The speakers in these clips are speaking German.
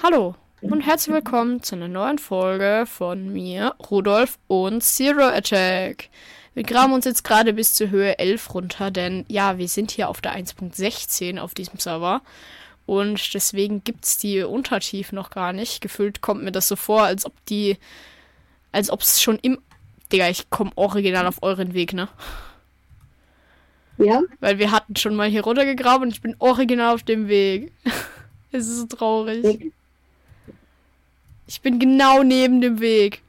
Hallo und herzlich willkommen zu einer neuen Folge von mir, Rudolf und Zero Attack. Wir graben uns jetzt gerade bis zur Höhe 11 runter, denn ja, wir sind hier auf der 1.16 auf diesem Server. Und deswegen gibt's die Untertiefen noch gar nicht. Gefühlt kommt mir das so vor, als ob die. Als ob es schon im. Digga, ich komme original auf euren Weg, ne? Ja? Weil wir hatten schon mal hier runtergegraben und ich bin original auf dem Weg. es ist so traurig. Ich bin genau neben dem Weg.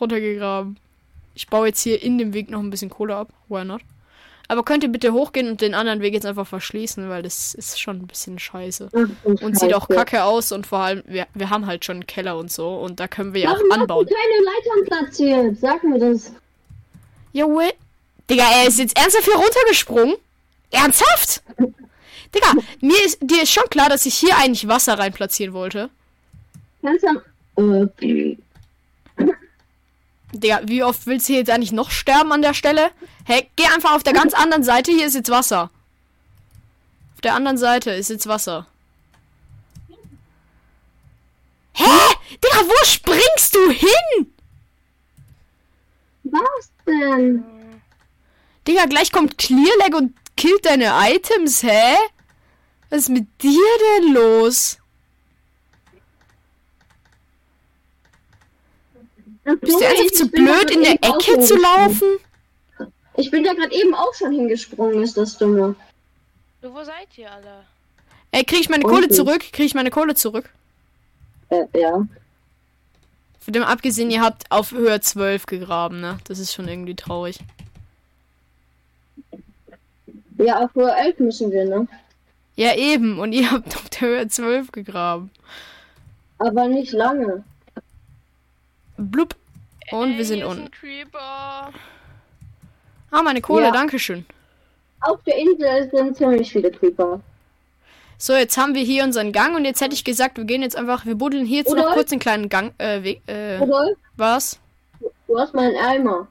Runtergegraben. Ich baue jetzt hier in dem Weg noch ein bisschen Kohle ab. Why not? Aber könnt ihr bitte hochgehen und den anderen Weg jetzt einfach verschließen, weil das ist schon ein bisschen scheiße. Und sieht auch kacke aus und vor allem, wir, wir haben halt schon einen Keller und so und da können wir ja auch Warum anbauen. keine Leitern platziert? Sag mir das. Jawohl. Digga, er ist jetzt ernsthaft hier runtergesprungen? Ernsthaft? Digga, mir ist, dir ist schon klar, dass ich hier eigentlich Wasser rein platzieren wollte. Kannst du. Äh, Digga, wie oft willst du hier jetzt eigentlich noch sterben an der Stelle? Hey, geh einfach auf der ganz anderen Seite, hier ist jetzt Wasser. Auf der anderen Seite ist jetzt Wasser. Hä? Digga, wo springst du hin? was denn? Digga, gleich kommt Clearleg und killt deine Items, hä? Was ist mit dir denn los? Bist du einfach zu blöd, in der Ecke zu laufen? Ich bin da gerade eben auch schon hingesprungen, ist das dumme. Du, wo seid ihr alle? Ey, krieg ich meine. Kohle zurück? Krieg ich meine Kohle zurück? Äh, ja. Von dem abgesehen, ihr habt auf Höhe 12 gegraben, ne? Das ist schon irgendwie traurig. Ja, auf Höhe 11 müssen wir, ne? Ja, eben. Und ihr habt auf der Höhe 12 gegraben. Aber nicht lange. Blub. Und Ey, wir sind unten. Ah, meine Kohle, Ja. Dankeschön. Auf der Insel sind ziemlich viele Creeper. So, jetzt haben wir hier unseren Gang und jetzt hätte ich gesagt, wir gehen jetzt einfach, wir buddeln hier jetzt noch Rudolf? kurz einen kleinen Gang, äh, Weg, äh, Rudolf, was? du hast meinen Eimer.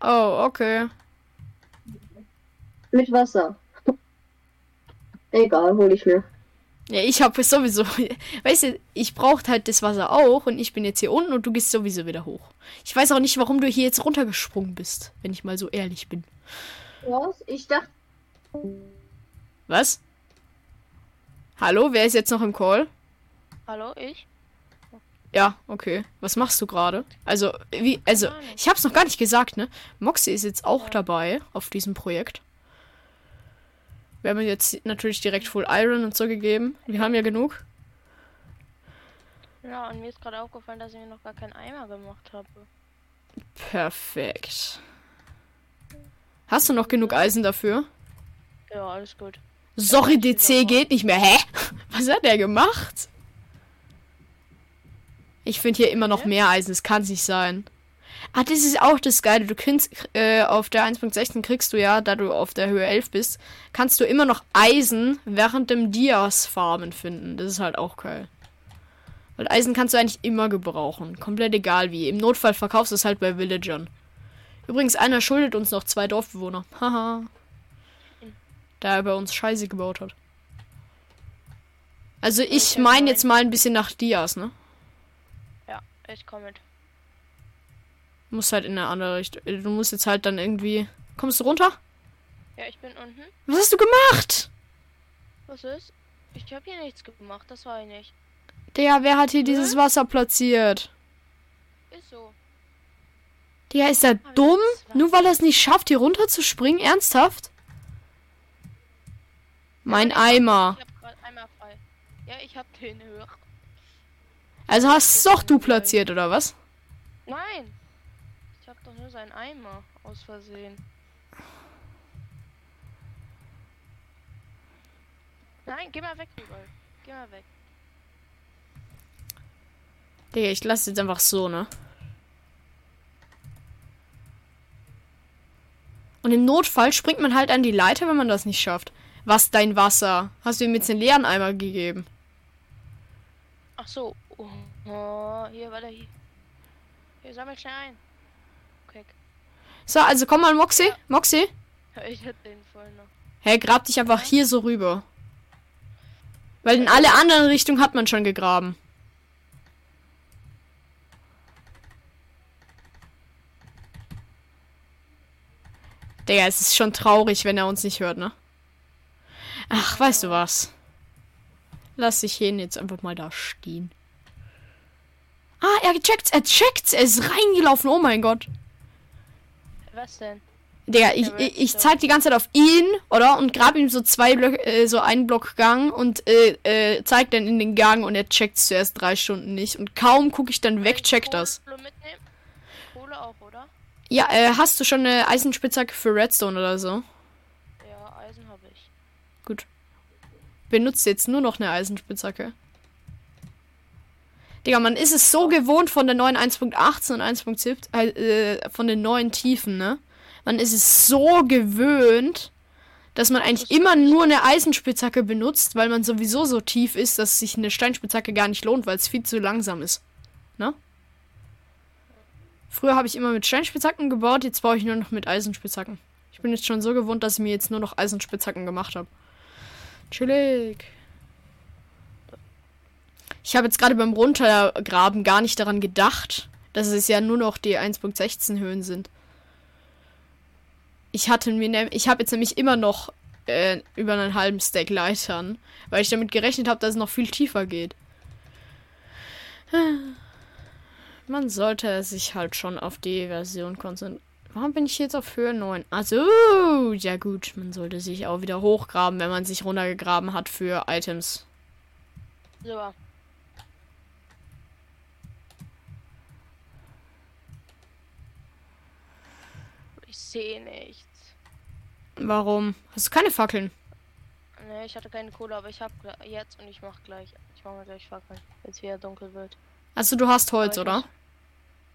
Oh, okay. Mit Wasser. Egal, hol ich mir. Ja, ich habe sowieso, weißt du, ich brauche halt das Wasser auch und ich bin jetzt hier unten und du gehst sowieso wieder hoch. Ich weiß auch nicht, warum du hier jetzt runtergesprungen bist, wenn ich mal so ehrlich bin. Was? Ich dachte, Was? Hallo, wer ist jetzt noch im Call? Hallo, ich? Ja, okay. Was machst du gerade? Also, wie, also, ich hab's noch gar nicht gesagt, ne? Moxie ist jetzt auch dabei auf diesem Projekt. Wir haben jetzt natürlich direkt Full Iron und so gegeben. Wir haben ja genug. Ja, und mir ist gerade aufgefallen, dass ich mir noch gar keinen Eimer gemacht habe. Perfekt. Hast du noch genug Eisen dafür? Ja, alles gut. Sorry, DC geht nicht mehr. Hä? Was hat der gemacht? Ich finde hier immer noch mehr Eisen. Das kann nicht sein. Ah, das ist auch das Geile. Du kannst äh, auf der 1.16 kriegst du ja, da du auf der Höhe 11 bist, kannst du immer noch Eisen während dem Dias farmen finden. Das ist halt auch geil. Weil Eisen kannst du eigentlich immer gebrauchen. Komplett egal wie. Im Notfall verkaufst du es halt bei Villagern. Übrigens, einer schuldet uns noch zwei Dorfbewohner. Haha. Da er bei uns Scheiße gebaut hat. Also ich meine jetzt mal ein bisschen nach Dias, ne? Ja, ich komme mit. Muss halt in eine andere Richtung. Du musst jetzt halt dann irgendwie. Kommst du runter? Ja, ich bin unten. Was hast du gemacht? Was ist? Ich habe hier nichts gemacht, das war ich nicht. Digga, wer hat hier dieses Wasser platziert? Ist so. Digga, ist er dumm? Nur weil er es nicht schafft, hier runter zu springen? Ernsthaft? Mein Ich Eimer. habe gerade Eimer frei. Ja, ich habe den höher. Also hast doch du platziert, oder was? Nein! Ich habe doch nur seinen Eimer aus Versehen. Nein, geh mal weg, Rudolf. Geh mal weg. Digga, ich lasse jetzt einfach so, ne? Und im Notfall springt man halt an die Leiter, wenn man das nicht schafft. Was dein Wasser? Hast du ihm jetzt den leeren Eimer gegeben? Ach so. Oh, oh, hier, warte, hier. Hier, sammel schnell ein. So, also komm mal, Moxie. Moxie. Ich hätte den voll noch. Hä, grab dich einfach hier so rüber. Weil in alle anderen Richtungen hat man schon gegraben. Digga, es ist schon traurig, wenn er uns nicht hört, ne? Ach, weißt du was? Lass dich hin jetzt einfach mal da stehen. Ah, er checkt's, er checkt's, er ist reingelaufen, oh mein Gott. Was denn? Digga, ich, ich, ich zeig die ganze Zeit auf ihn, oder? Und grab ihm so zwei Blöcke, äh, so einen Block Gang und äh, äh, zeig dann in den Gang und er checkt's zuerst drei Stunden nicht. Und kaum gucke ich dann weg, checkt das. Kohle auch, oder? Ja, äh, hast du schon eine Eisenspitzhacke für Redstone oder so? Ja, Eisen habe ich. Gut. Benutzt jetzt nur noch eine Eisenspitzhacke. Digga, man ist es so gewohnt von der neuen 1.18 und 1.17, äh, äh, von den neuen Tiefen, ne? Man ist es so gewöhnt, dass man eigentlich immer nur eine Eisenspitzhacke benutzt, weil man sowieso so tief ist, dass sich eine Steinspitzhacke gar nicht lohnt, weil es viel zu langsam ist. Ne? Früher habe ich immer mit Steinspitzhacken gebaut, jetzt baue ich nur noch mit Eisenspitzhacken. Ich bin jetzt schon so gewohnt, dass ich mir jetzt nur noch Eisenspitzhacken gemacht habe. Chillig. Ich habe jetzt gerade beim Runtergraben gar nicht daran gedacht, dass es ja nur noch die 1.16 Höhen sind. Ich hatte mir, ich habe jetzt nämlich immer noch äh, über einen halben Stack Leitern, weil ich damit gerechnet habe, dass es noch viel tiefer geht. Man sollte sich halt schon auf die Version konzentrieren. Warum bin ich jetzt auf Höhe 9? Also, ja gut, man sollte sich auch wieder hochgraben, wenn man sich runtergegraben hat für Items. So. Ich sehe nichts. Warum? Hast du keine Fackeln? Ne, ich hatte keine Kohle, aber ich habe jetzt und ich mach gleich. Ich mache mir gleich Fackeln, wenn es wieder dunkel wird. Also du hast Holz, oder?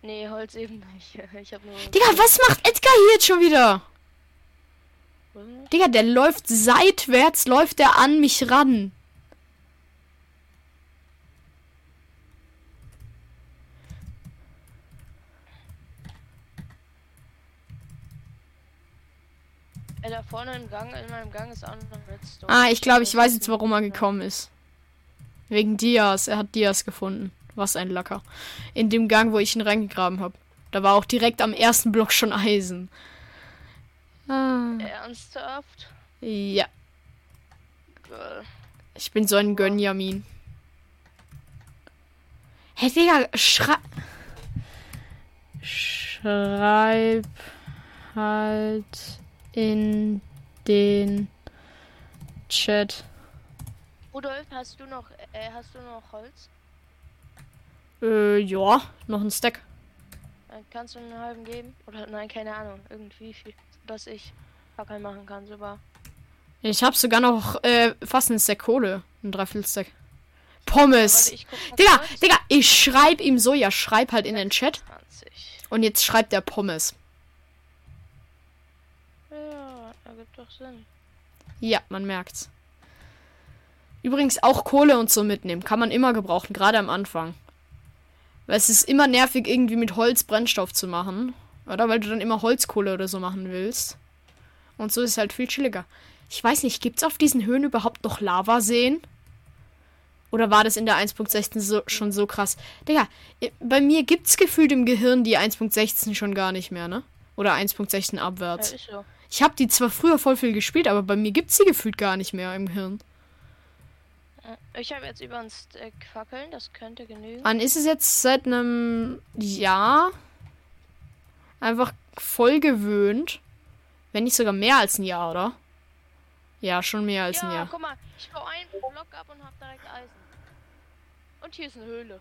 Nee, Holz eben nicht. Ich habe nur. Digga, was macht Edgar hier jetzt schon wieder? was? Digga, der läuft seitwärts, läuft er an mich ran. Äh, da vorne im Gang, in meinem Gang ist auch noch Redstone. Ah, ich glaube, ich weiß jetzt, warum er gekommen ist. Wegen Dias. Er hat Dias gefunden. Was ein Lacker. In dem Gang, wo ich ihn reingegraben habe. Da war auch direkt am ersten Block schon Eisen. Ah, Ernsthaft? ja, ich bin so ein Gönjamin. Hey, Digga, schrei... Schreib halt in den Chat. Rudolf, hast du noch, äh, hast du noch Holz? Äh, ja, noch ein Stack. Dann kannst du einen halben geben? Oder nein, keine Ahnung. Irgendwie viel. Dass ich Fackeln machen kann, super. Ich habe sogar noch äh, fast einen Stack Kohle. Ein Dreiviertelstack. Pommes. Guck Digga. Digga, ich schreib ihm so, ja, schreib halt in den Chat. 20. Und jetzt schreibt der Pommes. Ja, ergibt doch Sinn. Ja, man merkt's. Übrigens auch Kohle und so mitnehmen. Kann man immer gebrauchen, gerade am Anfang. Weil es ist immer nervig, irgendwie mit Holz Brennstoff zu machen. Oder? Weil du dann immer Holzkohle oder so machen willst. Und so ist es halt viel chilliger. Ich weiß nicht, gibt's auf diesen Höhen überhaupt noch Lavaseen? Oder war das in der 1.16 so, schon so krass? Digga, bei mir gibt's gefühlt im Gehirn die 1.16 schon gar nicht mehr, ne? Oder 1.16 Ja, abwärts. ist so. Ich habe die zwar früher voll viel gespielt, aber bei mir gibt's sie gefühlt gar nicht mehr im Hirn. Äh, Ich habe jetzt über ein Stack Fackeln, das könnte genügen. An ist es jetzt seit einem Jahr einfach voll gewöhnt. Wenn nicht sogar mehr als ein Jahr, oder? Ja, schon mehr als ein ja, Jahr. guck mal, ich baue einen Block ab und hab direkt Eisen. Und hier ist eine Höhle.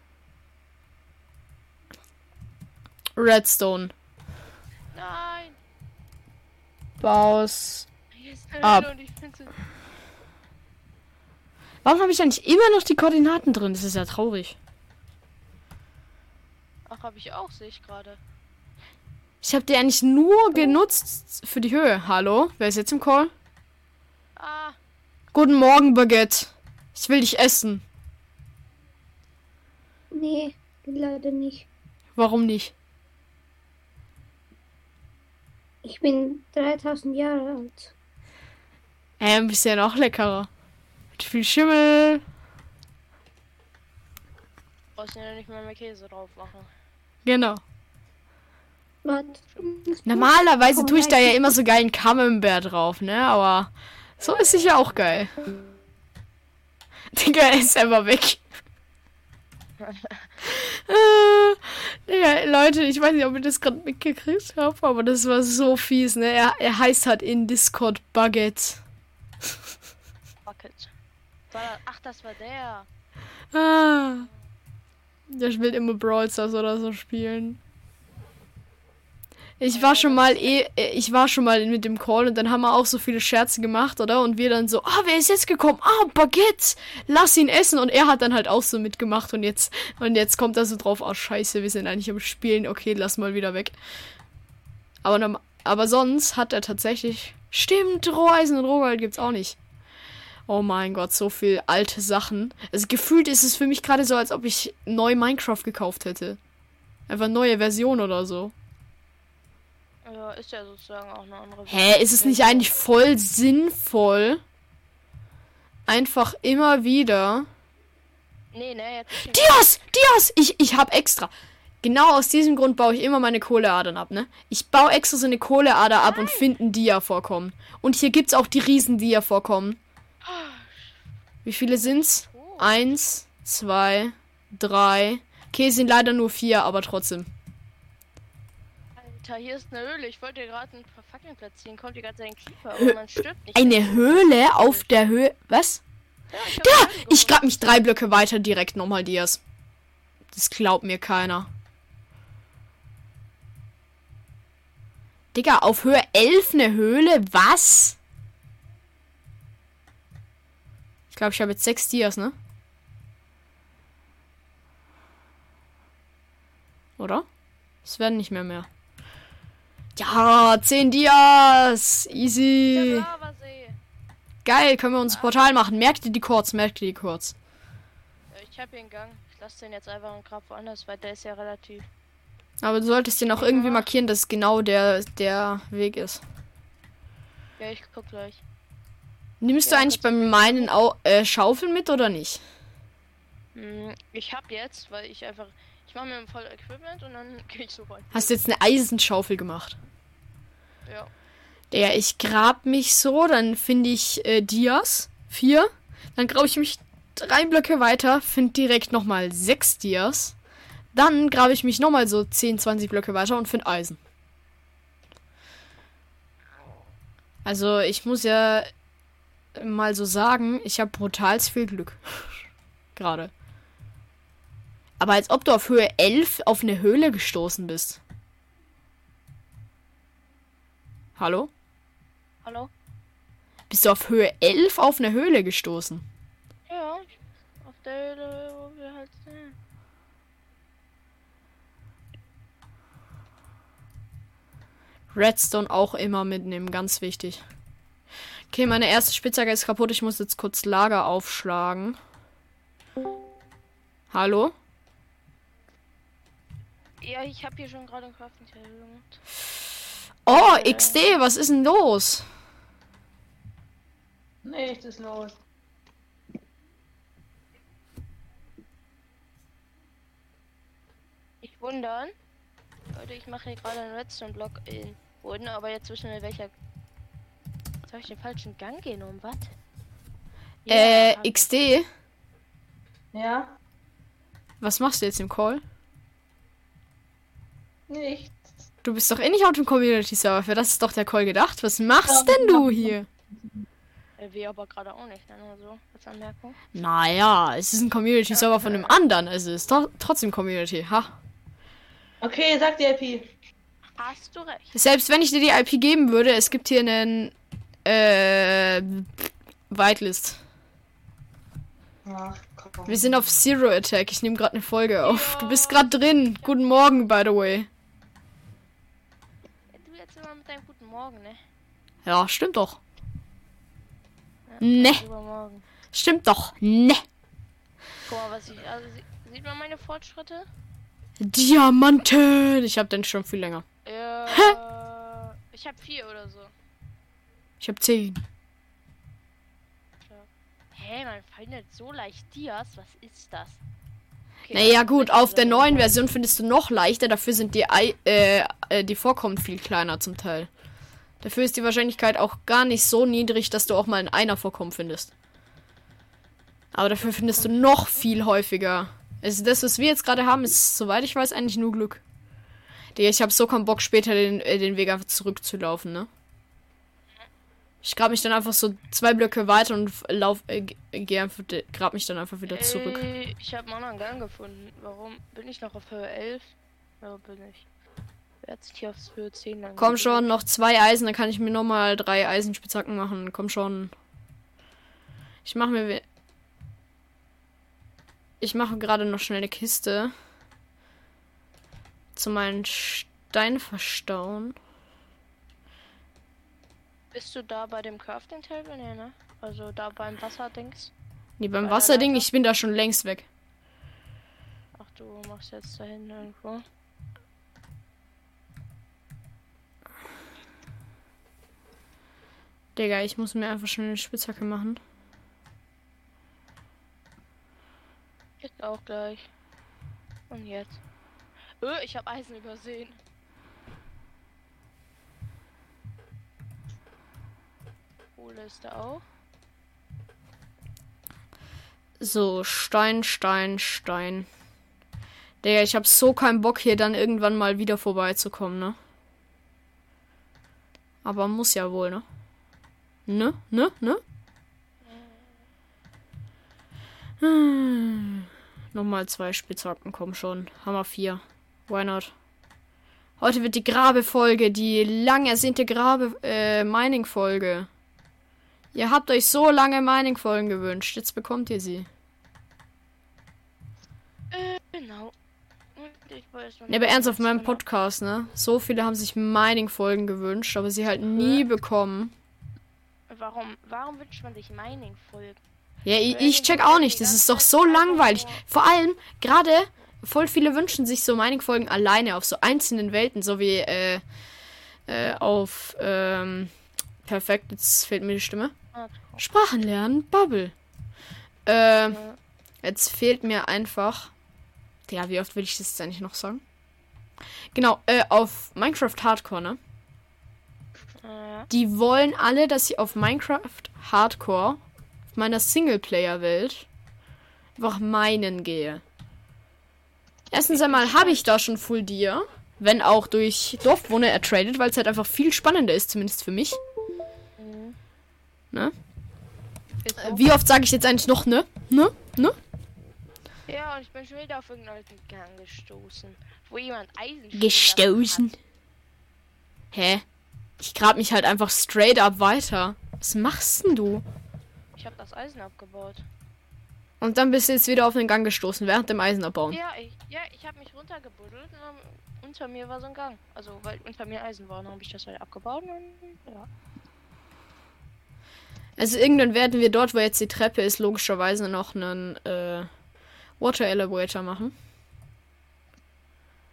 Redstone. Nein! Baus. Ab. Warum habe ich eigentlich immer noch die Koordinaten drin? Das ist ja traurig. Ach, habe ich auch, sehe ich gerade. Ich habe die eigentlich nur genutzt für die Höhe. Hallo? Wer ist jetzt im Call? Ah, Guten Morgen, Baguette. Ich will dich essen. Nee, leider nicht. Warum nicht? Ich bin 3000 Jahre alt. Ähm, ein bisschen auch leckerer. Mit viel Schimmel. Brauchst Du ja nicht mal mehr Käse drauf machen. Genau. Was? Normalerweise tue ich da ja immer so geilen Camembert drauf, ne? Aber so ist sicher auch geil. Digga, ist einfach weg. äh, Leute, ich weiß nicht, ob ihr das gerade mitgekriegt habt, aber das war so fies, ne? Er, er heißt halt in Discord. Bucket. Das, ach, das war der. Ah. Der will immer Brawl Stars oder so spielen. Ich war schon mal eh, äh, ich war schon mal mit dem Call und dann haben wir auch so viele Scherze gemacht, oder? Und wir dann so, ah, wer ist jetzt gekommen? Ah, Baguette, lass ihn essen. Und er hat dann halt auch so mitgemacht und jetzt, und jetzt kommt er so drauf, oh scheiße, wir sind eigentlich am Spielen, okay, lass mal wieder weg. Aber, aber sonst hat er tatsächlich, stimmt, Roheisen und Rohgold gibt's auch nicht. Oh mein Gott, so viel alte Sachen. Also gefühlt ist es für mich gerade so, als ob ich neu Minecraft gekauft hätte. Einfach neue Version oder so. Ja, ist ja sozusagen auch eine andere. Hä, ist es nicht eigentlich voll sinnvoll, einfach immer wieder. Nee, ne, jetzt. Dias! Dias! Ich, ich hab extra. Genau aus diesem Grund baue ich immer meine Kohleadern ab, ne? Ich baue extra so eine Kohleader ab und finde ein Dia-Vorkommen. Und hier gibt's auch die riesen Dia-Vorkommen. Wie viele sind's? Oh, Eins, zwei, drei. Okay, es sind leider nur vier, aber trotzdem. Alter, hier ist eine Höhle. Ich wollte gerade ein paar Fackeln platzieren. Kommt die ganze Zeit ein Hö- aber man stirbt nicht. Eine Höhle auf der Höhe. Was? Ja, ich Da! Ich grab mich drei Blöcke weiter direkt nochmal Dias. Das glaubt mir keiner. Digga, auf Höhe 11 eine Höhle? Was? Ich glaube, ich habe jetzt sechs Dias, ne? Oder? Es werden nicht mehr mehr. Ja, 10 Dias! Easy! Geil, können wir uns ein Portal machen. Merkt ihr die kurz, merkt ihr die kurz. Ja, ich hab hier einen Gang. Ich lasse den jetzt einfach und grab woanders, weil der ist ja relativ. Aber du solltest den auch irgendwie markieren, dass genau der, der Weg ist. Ja, ich guck gleich. Nimmst du Ja, eigentlich das- beim meinen Au äh, Schaufeln mit oder nicht? Hm, ich hab jetzt, weil ich einfach. Ich mache mir voll Equipment und dann gehe ich so rein. Hast du jetzt eine Eisenschaufel gemacht? Ja. Der, ich grab mich so, dann finde ich äh, Dias. Vier. Dann grabe ich mich drei Blöcke weiter, finde direkt nochmal sechs Dias. Dann grabe ich mich nochmal so 10, 20 Blöcke weiter und finde Eisen. Also ich muss ja mal so sagen, ich habe brutal viel Glück. Gerade. Aber als ob du auf Höhe 11 auf eine Höhle gestoßen bist. Hallo? Hallo? Bist du auf Höhe 11 auf eine Höhle gestoßen? Ja, auf der Höhle, wo wir halt sind. Redstone auch immer mitnehmen, ganz wichtig. Okay, meine erste Spitzhacke ist kaputt. Ich muss jetzt kurz Lager aufschlagen. Hallo? Ja, ich habe hier schon gerade ein Crafting Table gemacht. Oh, XD, was ist denn los? Nichts ist los. Nicht wundern. Leute, ich mache hier gerade einen Redstone-Block in Boden, aber jetzt wissen wir welcher. Jetzt habe ich den falschen Gang genommen, was? Äh, XD, Ja? was machst du jetzt im Call? Nichts. Du bist doch eh nicht auf dem Community-Server. Für das ist doch der Call gedacht. Was machst denn du hier? Äh, wir aber gerade auch nicht, ne? Nur so als Anmerkung. Naja, es ist ein Community-Server von einem anderen. Also es ist doch trotzdem Community. Ha. Okay, sag die IP. Hast du recht. Selbst wenn ich dir die IP geben würde, es gibt hier einen äh, Whitelist. Ach, komm. Wir sind auf Zero Attack. Ich nehme gerade eine Folge auf. Du bist gerade drin. Guten Morgen, by the way. Du jetzt immer mit deinem guten Morgen, ne? Ja, stimmt doch. Ja, Ne. Übermorgen. Stimmt doch. Ne. Guck mal, was ich. Also, sie- sieht man meine Fortschritte? Diamanten. Ich habe den schon viel länger. Äh, ich habe vier oder so. Ich habe zehn. Hä, man findet so leicht Dias? Was ist das? Okay. Naja, gut, also auf der dann- neuen Version findest du noch leichter, dafür sind die, Ei äh, äh, die Vorkommen viel kleiner zum Teil. Dafür ist die Wahrscheinlichkeit auch gar nicht so niedrig, dass du auch mal in einer Vorkommen findest. Aber dafür findest du noch viel häufiger. Also das, was wir jetzt gerade haben, ist, soweit ich weiß, eigentlich nur Glück. Digga, ich habe so keinen Bock, später den, äh, den Weg einfach zurückzulaufen, ne? Ich grab mich dann einfach so zwei Blöcke weiter und lauf, äh, g- geh einfach, grab mich dann einfach wieder zurück. Ey, ich habe einen anderen Gang gefunden. Warum bin ich noch auf Höhe 11? Ja, bin ich. Sich hier aufs Höhe 10 lang Komm schon, noch zwei Eisen, dann kann ich mir nochmal drei Eisenspitzhacken machen. Komm schon. Ich mache mir. Ich mache gerade noch schnell eine Kiste. Zu meinen Stein verstauen. Bist du da bei dem Crafting Table? Nee, ne? Also da beim Wasserdings? Nee, beim Wasserding, ich bin da schon längst weg. Ach, du machst jetzt da hinten irgendwo. Digga, ich muss mir einfach schnell eine Spitzhacke machen. Jetzt auch gleich. Und jetzt. Öh, ich habe Eisen übersehen. Kohle ist da auch. So, Stein, Stein, Stein. Digga, ich hab so keinen Bock, hier dann irgendwann mal wieder vorbeizukommen, ne? Aber muss ja wohl, ne? Ne? Ne? Ne? Hm. Nochmal zwei Spitzhacken, komm schon. Hammer 4. Why not? Heute wird die Grabe-Folge, die lang ersehnte Grabe, äh, Mining-Folge. Ihr habt euch so lange Mining-Folgen gewünscht. Jetzt bekommt ihr sie. Äh, genau. Ne, aber nicht, ernst auf was meinem genau- Podcast, ne? So viele haben sich Mining-Folgen gewünscht, aber sie halt nie bekommen. Warum, warum wünscht man sich Mining-Folgen? Ja, ich, ich check auch nicht. Das ist doch so langweilig. Vor allem, gerade voll viele wünschen sich so Mining-Folgen alleine auf so einzelnen Welten, so wie äh, äh, auf ähm, perfekt, jetzt fehlt mir die Stimme. Ah, Sprachen lernen, Bubble. Ja. Jetzt fehlt mir einfach. Ja, wie oft will ich das jetzt eigentlich noch sagen? Genau, äh, auf Minecraft Hardcore, ne? Ja. Die wollen alle, dass ich auf Minecraft Hardcore, auf meiner Singleplayer-Welt, einfach meinen gehe. Erstens einmal habe ich da schon Full Deer, wenn auch durch Dorfwohner ertradet, weil es halt einfach viel spannender ist, zumindest für mich. Mhm. Ne? Wie oft sage ich jetzt eigentlich noch ne? Ne? Ne? Ja, und ich bin schon wieder auf irgendeinen Gang gestoßen, wo jemand Eisen Gestoßen. lassen Hä? Ich grab mich halt einfach straight up weiter. Was machst denn du? Ich habe das Eisen abgebaut. Und dann bist du jetzt wieder auf den Gang gestoßen, während dem Eisen abbauen. Ja, ich, ja, ich habe mich runtergebuddelt und dann, unter mir war so ein Gang. Also, weil unter mir Eisen war, dann habe ich das halt abgebaut und ja. Also irgendwann werden wir dort, wo jetzt die Treppe ist, logischerweise noch einen äh, Water Elevator machen.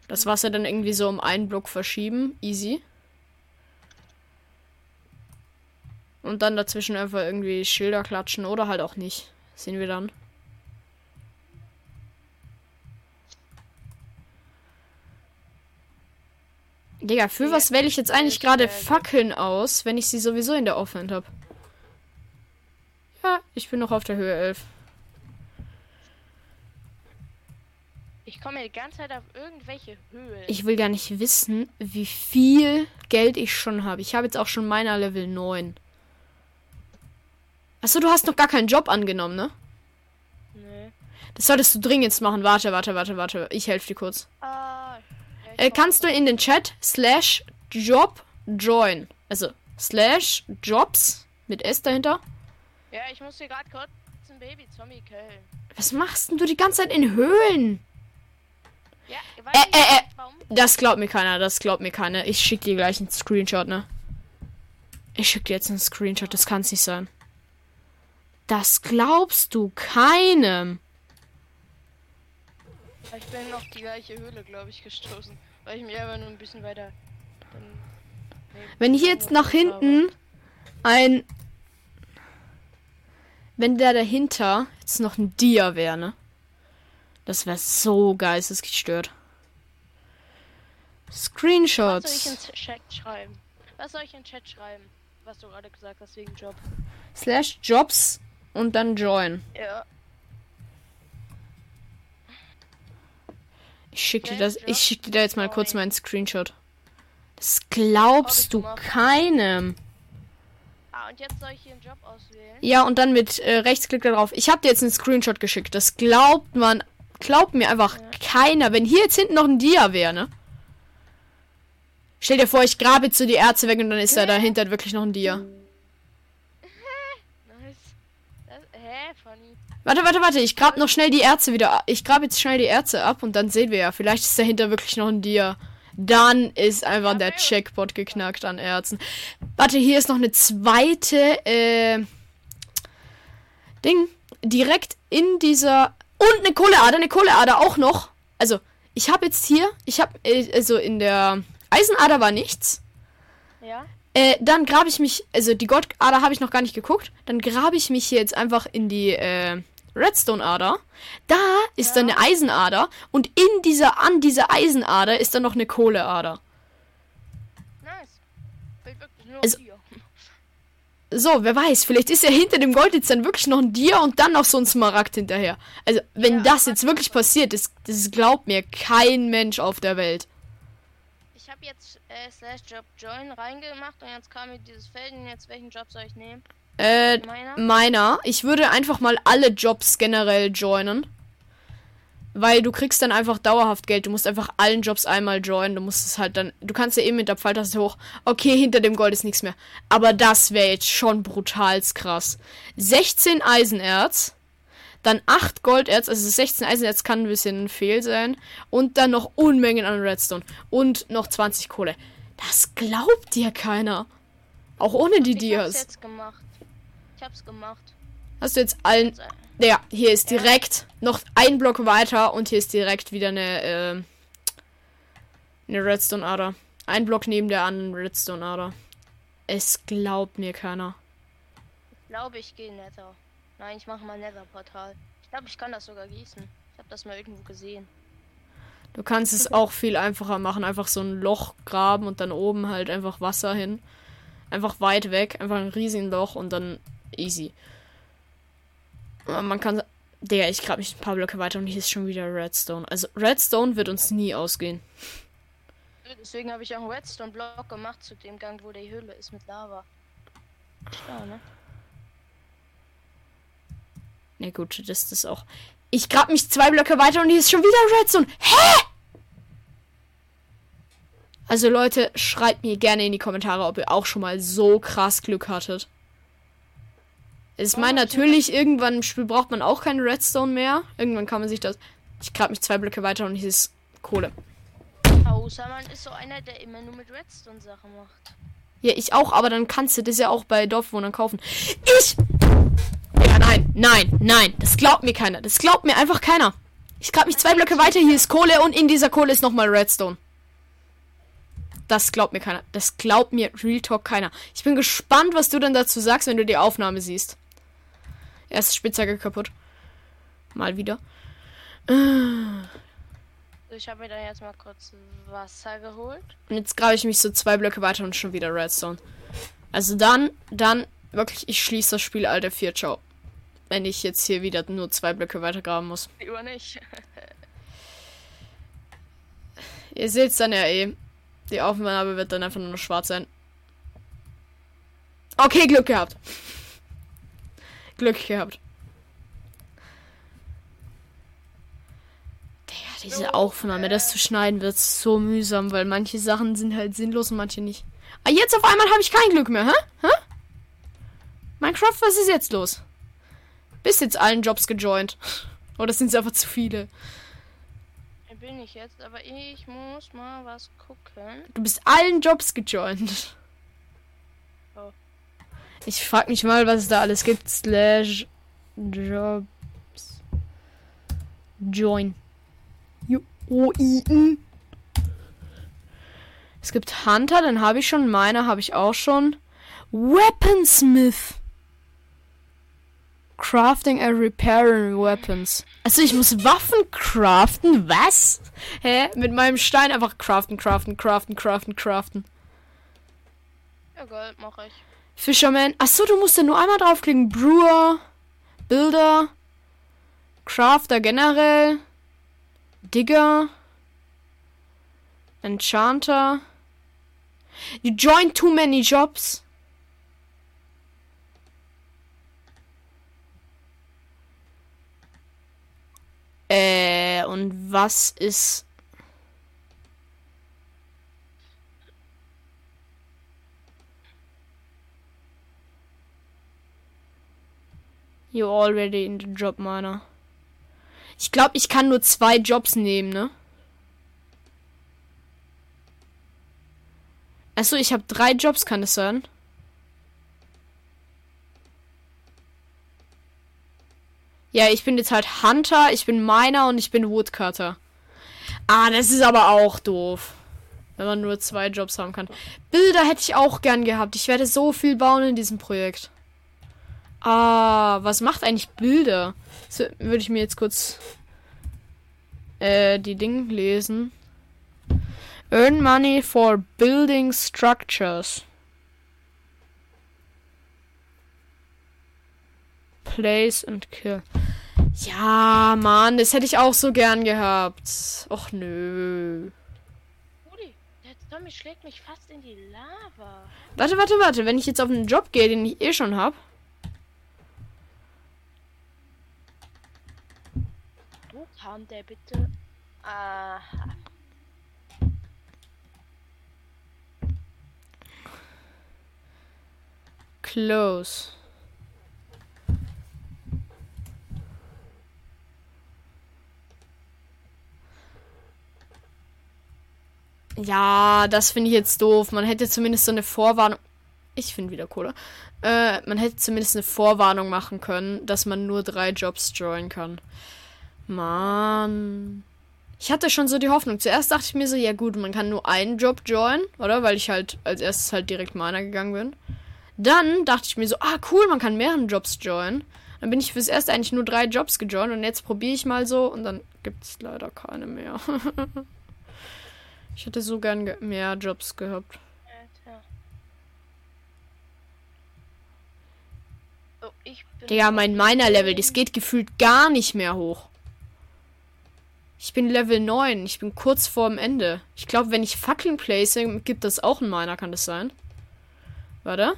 Das Wasser dann irgendwie so um einen Block verschieben. Easy. Und dann dazwischen einfach irgendwie Schilder klatschen oder halt auch nicht. Sehen wir dann. Digga, für was wähle ich jetzt eigentlich ich, gerade Fackeln aus, wenn ich sie sowieso in der Offhand habe? Ja, ich bin noch auf der Höhe 11. Ich komme die ganze Zeit auf irgendwelche Höhlen. Ich will gar nicht wissen, wie viel Geld ich schon habe. Ich habe jetzt auch schon meiner Level 9. Achso, du hast noch gar keinen Job angenommen, ne? Nö. Das solltest du dringend machen. Warte, warte, warte, warte. Ich helfe dir kurz. Ah. Ich Äh, kannst du in den Chat slash Job join? Also slash Jobs mit S dahinter. Ja, ich muss hier gerade kurz ein Baby-Zombie killen. Was machst denn du die ganze Zeit in Höhlen? Ja, weil Äh, ich äh, äh. Baum. Das glaubt mir keiner, das glaubt mir keiner. Ich schick dir gleich einen Screenshot, ne? Ich schick dir jetzt einen Screenshot, das kann's nicht sein. Das glaubst du keinem. Ich bin auf die gleiche Höhle, glaube ich, gestoßen. Weil ich mich einfach nur ein bisschen weiter. Nee, Wenn hier jetzt nach hinten ein. Wenn der dahinter jetzt noch ein Dia wäre, ne? Das wäre so geistesgestört. Was soll ich in Screenshots. Chat schreiben? Was soll ich in Chat schreiben? Was du gerade gesagt hast wegen Job. Slash Jobs und dann Join. Ja. Ich schicke dir das. Ich schicke dir da jetzt mal kurz meinen Screenshot. Das glaubst du keinem. Ah, und jetzt soll ich hier einen Job auswählen. Ja, und dann mit äh, Rechtsklick darauf. Ich habe dir jetzt einen Screenshot geschickt. Das glaubt man. Glaubt mir einfach keiner. Wenn hier jetzt hinten noch ein Dia wäre, ne? Stell dir vor, ich grabe jetzt so die Erze weg und dann ist da dahinter wirklich noch ein Dia. Nice. Das, hä, funny. Warte, warte, warte. Ich grab noch schnell die Erze wieder. a- Ich grab jetzt schnell die Erze ab und dann sehen wir ja. Vielleicht ist dahinter wirklich noch ein Dia. Dann ist einfach der. Checkpot geknackt an Erzen. Warte, hier ist noch eine zweite, äh, Ding. Direkt in dieser. Und eine Kohleader, eine Kohleader auch noch. Also, ich habe jetzt hier, ich habe, äh, also in der Eisenader war nichts. Ja? Äh, dann grabe ich mich, also die Goldader habe ich noch gar nicht geguckt. Dann grabe ich mich hier jetzt einfach in die äh, Redstone-Ader. Da ist dann eine Eisenader und in dieser, an dieser Eisenader ist dann noch eine Kohleader. Nice. Fehlt wirklich nur Also-. So, wer weiß, vielleicht ist ja hinter dem Gold jetzt dann wirklich noch ein Dia und dann noch so ein Smaragd hinterher. Also, wenn Ja, das jetzt wirklich passiert, das, das glaubt mir kein Mensch auf der Welt. Ich habe jetzt äh, slash Job Join reingemacht und jetzt kam mir dieses Feld und jetzt welchen Job soll ich nehmen? Äh, Meiner? meiner. Ich würde einfach mal alle Jobs generell joinen. Weil du kriegst dann einfach dauerhaft Geld. Du musst einfach allen Jobs einmal joinen. Du musst es halt dann. Du kannst ja eben mit der Pfeiltaste hoch. Okay, hinter dem Gold ist nichts mehr. Aber das wäre jetzt schon brutals krass. 16 Eisenerz. Dann 8 Golderz. Also 16 Eisenerz kann ein bisschen fehl sein. Und dann noch Unmengen an Redstone. Und noch 20 Kohle. Das glaubt dir keiner. Auch ohne die ich hab's Dias. jetzt gemacht. Ich hab's gemacht. Hast du jetzt allen. Ja, hier ist Ja. direkt noch ein Block weiter und hier ist direkt wieder eine, äh, eine Redstone-Ader. Ein Block neben der anderen Redstone-Ader. Es glaubt mir keiner. Ich glaube, ich gehe Nether. Nein, ich mache mal Nether-Portal. Ich glaube, ich kann das sogar gießen. Ich habe das mal irgendwo gesehen. Du kannst es auch viel einfacher machen. Einfach so ein Loch graben und dann oben halt einfach Wasser hin. Einfach weit weg. Einfach ein riesigen Loch und dann easy. Man kann. Digga, ich grab mich ein paar Blöcke weiter und hier ist schon wieder Redstone. Also Redstone wird uns nie ausgehen. Deswegen habe ich auch einen Redstone-Block gemacht zu dem Gang, wo die Höhle ist mit Lava. Schlau, ne? Na gut, das ist auch. Ich grab mich zwei Blöcke weiter und hier ist schon wieder Redstone. Hä? Also Leute, schreibt mir gerne in die Kommentare, ob ihr auch schon mal so krass Glück hattet. Ich meine, natürlich, irgendwann im Spiel braucht man auch keine Redstone mehr. Irgendwann kann man sich das. Ich grab mich zwei Blöcke weiter und hier ist Kohle. Außer man ist so einer, der immer nur mit Redstone Sachen macht. Ja, ich auch, aber dann kannst du das ja auch bei Dorfwohnern kaufen. Ich! Ja, nein, nein, nein. Das glaubt mir keiner. Das glaubt mir einfach keiner. Ich grab mich zwei Blöcke weiter, hier ist Kohle und in dieser Kohle ist nochmal Redstone. Das glaubt mir keiner. Das glaubt mir Real Talk keiner. Ich bin gespannt, was du dann dazu sagst, wenn du die Aufnahme siehst. Erste Spitzhacke kaputt. Mal wieder. Ich habe mir dann jetzt mal kurz Wasser geholt. Und jetzt grabe ich mich so zwei Blöcke weiter und schon wieder Redstone. Also dann, dann, wirklich, ich schließe das Spiel, Alter, 4, ciao. Wenn ich jetzt hier wieder nur zwei Blöcke weiter graben muss. Lieber nicht. Ihr seht's dann ja eh. Die Aufnahme wird dann einfach nur noch schwarz sein. Okay, Glück gehabt. Glück gehabt. Digga, diese Aufnahme, das zu schneiden, wird so mühsam, weil manche Sachen sind halt sinnlos und manche nicht. Ah, jetzt auf einmal habe ich kein Glück mehr, hä? Hä? Minecraft, was ist jetzt los? Bist jetzt allen Jobs gejoint? Oder sind es einfach zu viele? Bin ich jetzt, aber ich muss mal was gucken. Du bist allen Jobs gejoint. Oh. Ich frag mich mal, was es da alles gibt. Slash Jobs. Join. Join. Es gibt Hunter, den habe ich schon. Meiner habe ich auch schon. Weaponsmith. Crafting and repairing weapons. Also ich muss Waffen craften? Was? Hä? Mit meinem Stein einfach craften, craften, craften, craften, craften. Egal, mach ich. Fisherman. Achso, du musst ja nur einmal draufklicken. Brewer. Builder. Crafter generell. Digger. Enchanter. You joined too many jobs. Äh, und was ist. You already in the job, meiner. Ich glaube, ich kann nur zwei Jobs nehmen, ne? Achso, ich habe drei Jobs, kann es sein? Ja, ich bin jetzt halt Hunter, ich bin Miner und ich bin Woodcutter. Ah, das ist aber auch doof. Wenn man nur zwei Jobs haben kann. Bilder hätte ich auch gern gehabt. Ich werde so viel bauen in diesem Projekt. Ah, was macht eigentlich Bilder? So, würde ich mir jetzt kurz äh, die Dinge lesen. Earn money for building structures. Place and kill. Ja, Mann, das hätte ich auch so gern gehabt. Och nö. Rudi, der Zombie schlägt mich fast in die Lava. Warte, warte, warte. Wenn ich jetzt auf einen Job gehe, den ich eh schon hab. Der bitte? Aha. Close. Ja, das finde ich jetzt doof. Man hätte zumindest so eine Vorwarnung. Ich finde wieder Kohle. Äh, man hätte zumindest eine Vorwarnung machen können, dass man nur drei Jobs joinen kann. Mann. Ich hatte schon so die Hoffnung. Zuerst dachte ich mir so, ja gut, man kann nur einen Job joinen, oder? Weil ich halt als erstes halt direkt meiner gegangen bin. Dann dachte ich mir so, ah cool, man kann mehrere Jobs joinen. Dann bin ich fürs erste eigentlich nur drei Jobs gejoint und jetzt probiere ich mal so und dann gibt es leider keine mehr. ich hätte so gern ge mehr Jobs gehabt. Oh, ich bin. Digga, mein Miner-Level, das geht gefühlt gar nicht mehr hoch. Ich bin Level 9, ich bin kurz vorm Ende. Ich glaube, wenn ich Fackeln place, gibt das auch einen Miner, kann das sein? Warte.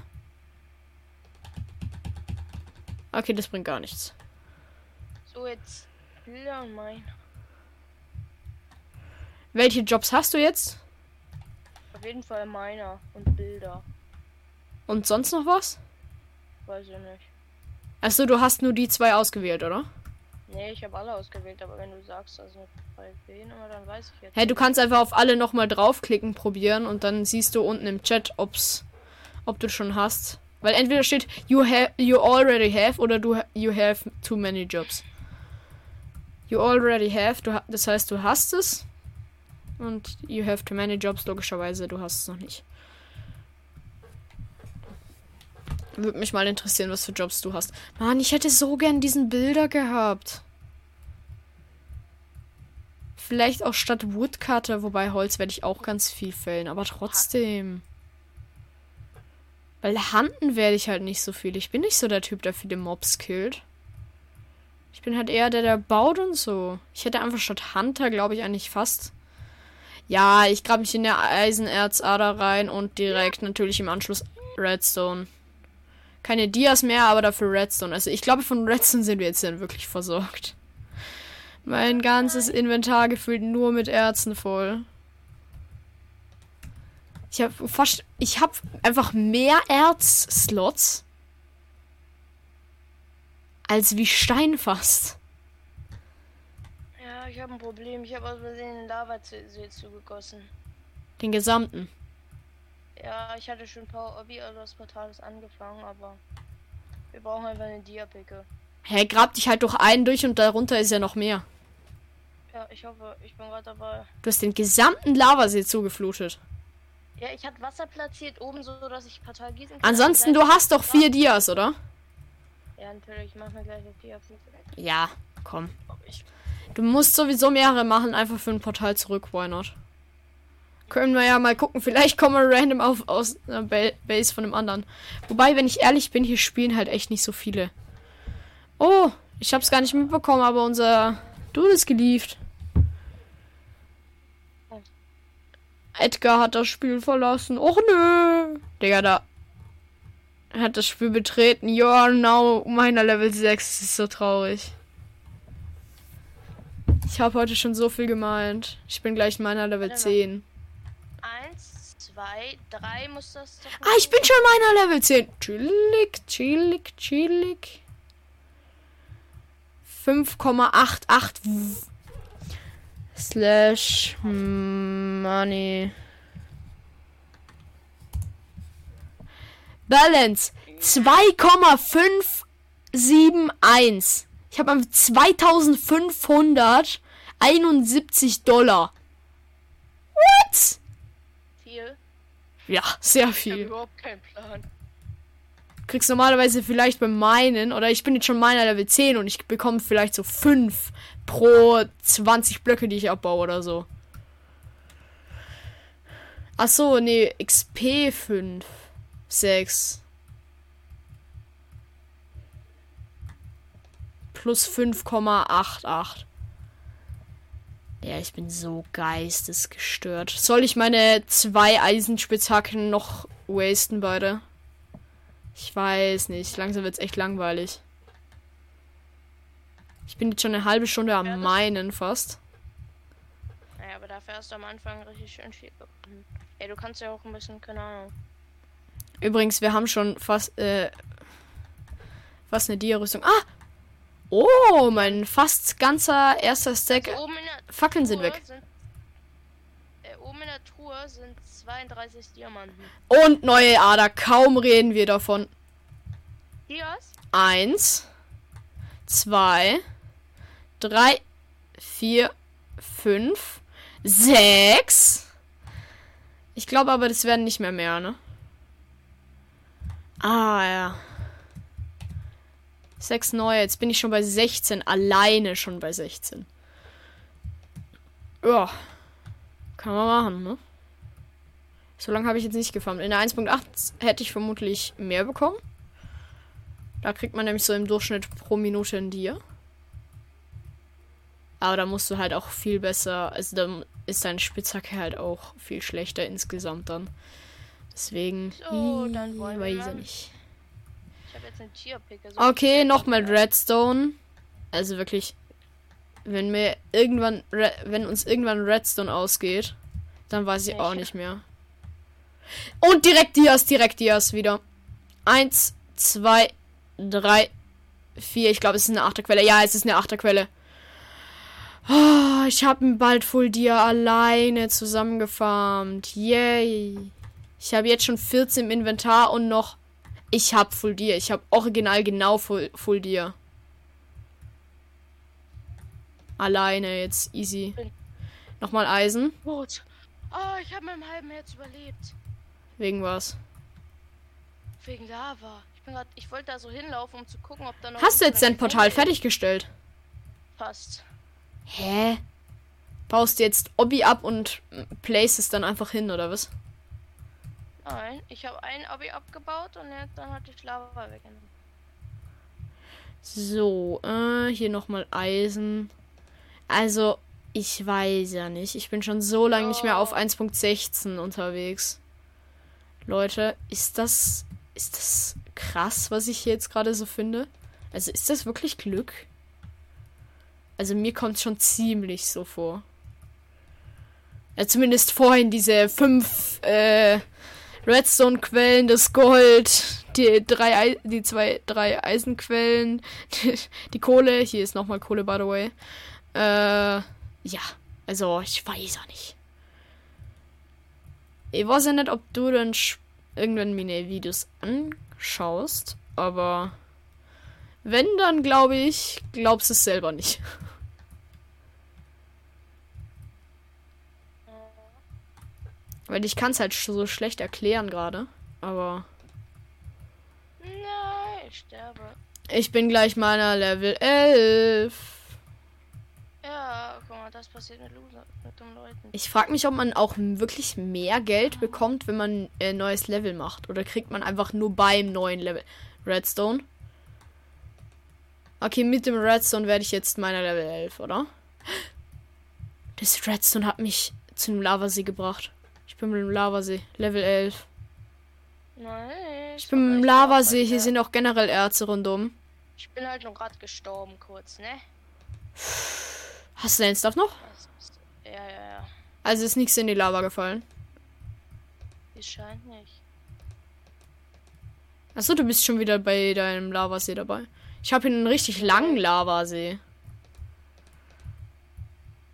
Okay, das bringt gar nichts. So, jetzt. Bilder und mein. Welche Jobs hast du jetzt? Auf jeden Fall meiner und Bilder. Und sonst noch was? Weiß ich nicht. Achso, du hast nur die zwei ausgewählt, oder? Nee, ich habe alle ausgewählt, aber wenn du sagst, also bei wen immer, dann weiß ich jetzt. Hä, du kannst einfach auf alle nochmal draufklicken, probieren und dann siehst du unten im Chat, ob's, ob du schon hast. Weil entweder steht you have you already have oder du you have too many jobs. You already have, du, das heißt, du hast es. Und you have too many jobs, logischerweise, du hast es noch nicht. Würde mich mal interessieren, was für Jobs du hast. Mann, ich hätte so gern diesen Bilder gehabt. Vielleicht auch statt Woodcutter, wobei Holz werde ich auch ganz viel fällen, aber trotzdem. Weil Handen werde ich halt nicht so viel. Ich bin nicht so der Typ, der viele Mobs killt. Ich bin halt eher der, der baut und so. Ich hätte einfach statt Hunter, glaube ich, eigentlich fast. Ja, ich grab mich in der Eisenerzader rein und direkt natürlich im Anschluss Redstone. Keine Dias mehr, aber dafür Redstone. Also ich glaube, von Redstone sind wir jetzt dann wirklich versorgt. Mein ganzes Inventar gefüllt nur mit Erzen voll. Ich habe fast. Ich habe einfach mehr Erz-Slots. Als wie Stein fast. Ja, ich habe ein Problem. Ich habe aus Versehen einen Lavasee zugegossen. Den gesamten. Ja, ich hatte schon Power Obby, also das Portal ist angefangen, aber wir brauchen einfach eine Diapicke. Hä, grab dich halt durch einen durch und darunter ist ja noch mehr. Ja, ich hoffe, ich bin gerade dabei. Du hast den gesamten Lavasee zugeflutet. Ja, ich hatte Wasser platziert oben so, dass ich Portal gießen kann. Ansonsten, du hast doch vier Dias, oder? Ja, natürlich, ich mach mir gleich eine TFP. Ja, komm. Du musst sowieso mehrere machen, einfach für ein Portal zurück, why not? Können wir ja mal gucken, vielleicht kommen wir random auf aus einer Ba- Base von dem anderen. Wobei, wenn ich ehrlich bin, hier spielen halt echt nicht so viele. Oh, ich hab's gar nicht mitbekommen, aber unser Dude ist gelieft. Edgar hat das Spiel verlassen. Och nö. Digga, da hat das Spiel betreten. Ja, now meiner Level 6. Das ist so traurig. Ich habe heute schon so viel gemeint. Ich bin gleich meiner Level Warte mal. 10. Zwei, drei muss das. Ah, ich bin schon meiner Level 10. Chillig, chillig, chillig. 5,88 slash money. Balance 2,571. Ich habe 2571 Dollar. What? Viel. Ja, sehr Ich habe viel. überhaupt keinen Plan. kriegst normalerweise vielleicht bei meinen, oder ich bin jetzt schon meiner Level 10 und ich bekomme vielleicht so 5 pro 20 Blöcke, die ich abbaue oder so. Ach so, nee, XP 5. 6. Plus 5,88. Ja, ich bin so geistesgestört. Soll ich meine zwei Eisenspitzhacken noch wasten beide? Ich weiß nicht. Langsam wird's echt langweilig. Ich bin jetzt schon eine halbe Stunde am Ja, meinen fast. Naja, aber dafür hast du am Anfang richtig schön viel. Ey, du kannst ja auch ein bisschen, keine Ahnung. Übrigens, wir haben schon fast, äh, fast eine Dia-Rüstung. Ah! Oh, mein fast ganzer erster Stack. Oben in Fackeln sind weg. Sind, äh, oben in der Truhe sind 32 Diamanten. Und neue Ader. Kaum reden wir davon. Dias? Eins, zwei, drei, vier, fünf, sechs. Ich glaube aber, das werden nicht mehr mehr, ne? Ah, ja. Sechs neue. Jetzt bin ich schon bei 16. Alleine schon bei 16. Ja. Kann man machen, ne? So lange habe ich jetzt nicht gefarmt. In der 1.8 hätte ich vermutlich mehr bekommen. Da kriegt man nämlich so im Durchschnitt pro Minute ein Dia. Aber da musst du halt auch viel besser, also da ist deine Spitzhacke halt auch viel schlechter insgesamt dann. Deswegen, So, dann wollen wir weiß ich nicht. Ich habe jetzt eine Tierpicke. so Okay, nochmal. Redstone. Also wirklich, wenn mir irgendwann, Re wenn uns irgendwann Redstone ausgeht, dann weiß ich Ja, auch ich- nicht mehr. Und direkt Dias, direkt Dias wieder. Eins, zwei, drei, vier. Ich glaube, es ist eine Achterquelle. Ja, es ist eine Achterquelle. Oh, ich habe bald Full Dia alleine zusammengefarmt. Yay. Ich habe jetzt schon 14 im Inventar und noch ich hab Full Dia. Ich hab original genau Full, Full Dia. Alleine jetzt. Easy. Nochmal Eisen. Gut. Oh, ich habe mit einem halben Herz überlebt. Wegen was? Wegen Lava. Ich bin grad, ich wollte da so hinlaufen, um zu gucken, ob da noch. Hast du jetzt dein Portal fertiggestellt? Passt. Hä? Baust du jetzt Obby ab und place es dann einfach hin, oder was? Nein, ich habe ein Abi abgebaut und jetzt, dann hatte ich Lava weggenommen. So, äh, hier nochmal Eisen. Also, ich weiß ja nicht. Ich bin schon so lange nicht mehr auf Oh. 1.16 unterwegs. Leute, ist das. Ist das krass, was ich hier jetzt gerade so finde? Also, ist das wirklich Glück? Also, mir kommt schon ziemlich so vor. Ja, zumindest vorhin diese fünf, äh, Redstone-Quellen, das Gold, die drei, Ei- die zwei, drei Eisenquellen, die, die Kohle, hier ist nochmal Kohle, by the way. Äh, ja, also ich weiß ja nicht. Ich weiß ja nicht, ob du dann irgendwann meine Videos anschaust, aber wenn, dann glaube ich, glaubst es selber nicht. Weil ich kann es halt so schlecht erklären gerade, aber Nein, ich sterbe. Ich bin gleich meiner Level 11. Mal, das passiert mit Loser, mit dummen Leuten. Ich frage mich, ob man auch wirklich mehr Geld bekommt, wenn man ein neues Level macht. Oder kriegt man einfach nur beim neuen Level. Redstone. Okay, mit dem Redstone werde ich jetzt meiner Level 11, oder? Das Redstone hat mich zu einem Lavasee gebracht. Ich bin mit dem Lavasee, Level 11. Nein. Ich bin mit dem Lavasee, hier sind auch generell Erze rundum. Ich bin halt nur gerade gestorben kurz, ne? Hast du deinen Stuff noch? Ja, ja, ja. Also ist nichts in die Lava gefallen. Es scheint nicht. Achso, du bist schon wieder bei deinem Lavasee dabei. Ich habe hier einen richtig langen Lavasee.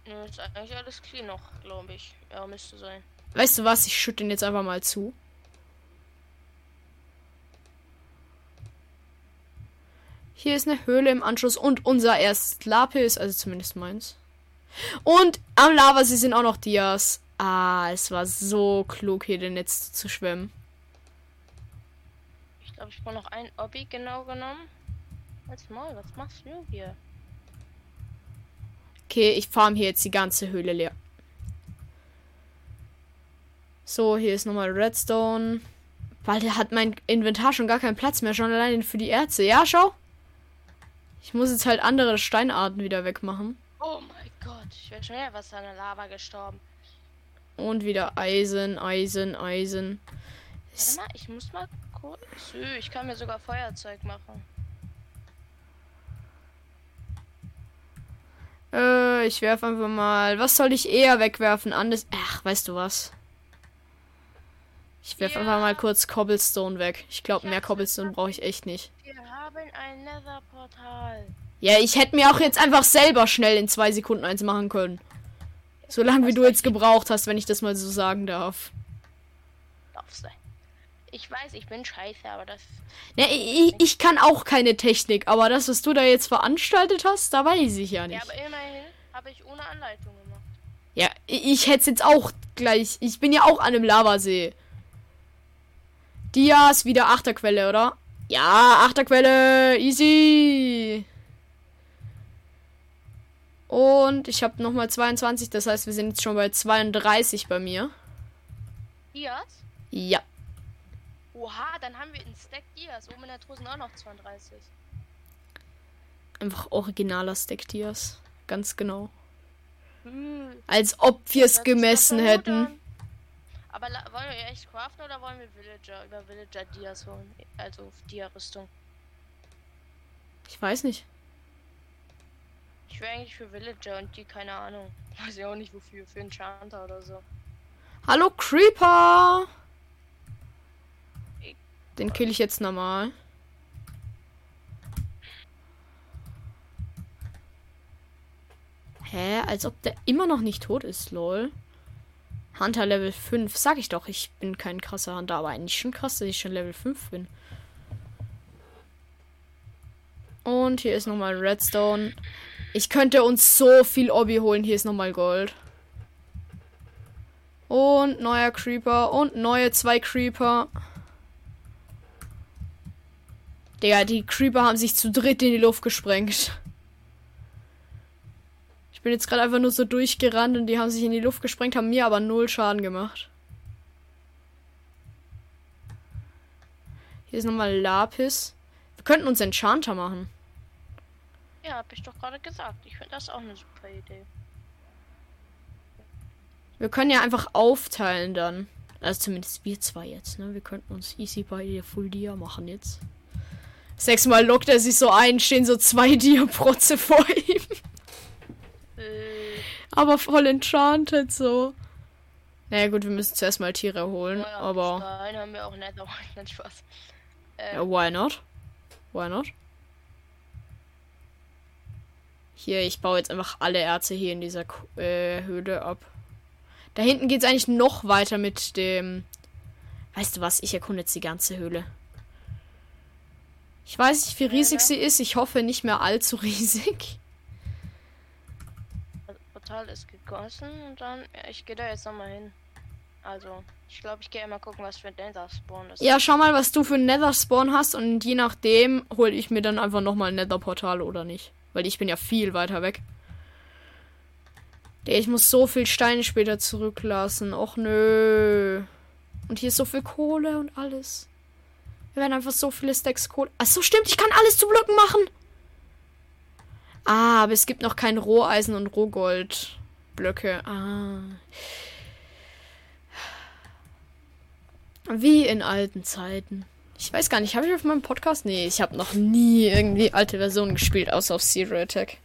Nö, ist eigentlich alles clean noch, glaube ich. Ja, müsste sein. Weißt du was? Ich schütte den jetzt einfach mal zu. Hier ist eine Höhle im Anschluss und unser erstes Lapis, also zumindest meins. Und am Lavasee sind auch noch Dias. Ah, es war so klug, hier den Netz zu schwimmen. Ich glaube, ich brauche noch ein Obby genau genommen. Als mal, was machst du hier? Okay, ich farm hier jetzt die ganze Höhle leer. So, hier ist nochmal Redstone. Weil der hat mein Inventar schon gar keinen Platz mehr, schon allein für die Erze. Ja, schau. Ich muss jetzt halt andere Steinarten wieder wegmachen. Oh mein Gott, ich wäre schon wieder was an der Lava gestorben. Und wieder Eisen, Eisen, Eisen. Warte mal, ich muss mal kurz. Ich kann mir sogar Feuerzeug machen. Äh, ich werfe einfach mal. Was soll ich eher wegwerfen? Anders. Ach, weißt du was? Ich werfe Ja. einfach mal kurz Cobblestone weg. Ich glaube, mehr Cobblestone brauche ich echt nicht. Wir haben ein Nether-Portal. Ja, ich hätte mir auch jetzt einfach selber schnell in zwei Sekunden eins machen können. So lange wie du jetzt gebraucht hast, wenn ich das mal so sagen darf. Darf sein. Ich weiß, ich bin scheiße, aber das. Ja, ich, ich kann auch keine Technik, aber das, was du da jetzt veranstaltet hast, da weiß ich ja Ja, nicht. aber immerhin habe ich ohne Anleitung gemacht. Ja, ich, ich hätte es jetzt auch gleich. Ich bin ja auch an einem Lavasee. Dias, wieder Achterquelle, oder? Ja, Achterquelle, easy. Und ich habe nochmal 22, das heißt, wir sind jetzt schon bei 32 bei mir. Dias? Ja. Oha, dann haben wir einen Stack Dias. Oben in der Truhe sind auch noch 32. Einfach originaler Stack Dias. Ganz genau. Hm, Als ob wir es gemessen hätten. Aber wollen wir echt craften oder wollen wir Villager über Villager Dias holen? Also Dia-Rüstung. Ich weiß nicht. Ich wäre eigentlich für Villager und die, keine Ahnung. Weiß ich auch nicht wofür. Für Enchanter oder so. Hallo Creeper! Den kill ich jetzt normal. Hä? Als ob der immer noch nicht tot ist, lol. Hunter Level 5. Sag ich doch, ich bin kein krasser Hunter, aber eigentlich schon krass, dass ich schon Level 5 bin. Und hier ist nochmal Redstone. Ich könnte uns so viel Obby holen. Hier ist nochmal Gold. Und neuer Creeper. Und neue zwei Creeper. Digga, die Creeper haben sich zu dritt in die Luft gesprengt. Ich bin jetzt gerade einfach nur so durchgerannt und die haben sich in die Luft gesprengt, haben mir aber null Schaden gemacht. Hier ist nochmal Lapis. Wir könnten uns Enchanter machen. Ja, hab ich doch gerade gesagt. Ich finde das auch eine super Idee. Wir können ja einfach aufteilen dann. Also zumindest wir zwei jetzt, ne? Wir könnten uns easy bei der Full Dia machen jetzt. Sechsmal lockt er sich so ein, stehen so zwei Dia-Protze vor ihm. Aber voll enchanted so. Naja gut, wir müssen zuerst mal Tiere holen, naja, aber. Stein haben wir auch Nether. Nein, Spaß. Äh, Ja, why not? Why not? Hier, ich baue jetzt einfach alle Erze hier in dieser äh, Höhle ab. Da hinten geht es eigentlich noch weiter mit dem. Weißt du was? Ich erkunde jetzt die ganze Höhle. Ich weiß nicht, wie riesig sie ist. Ich hoffe nicht mehr allzu riesig. Portal ist gegossen und dann. Ja, ich gehe da jetzt nochmal hin. Also, ich glaube, ich gehe mal gucken, was für ein Nether Spawn ist. Ja, schau mal, was du für ein Nether Spawn hast und je nachdem hole ich mir dann einfach nochmal ein Nether Portal oder nicht. Weil ich bin ja viel weiter weg. Der, ich muss so viel Steine später zurücklassen. Och nö. Und hier ist so viel Kohle und alles. Wir werden einfach so viele Stacks Kohle. Ach so, stimmt, ich kann alles zu Blöcken machen. Ah, aber es gibt noch kein Roheisen und Rohgoldblöcke. Ah. Wie in alten Zeiten. Ich weiß gar nicht, habe ich auf meinem Podcast? Nee, ich habe noch nie irgendwie alte Versionen gespielt, außer auf Zero Attack.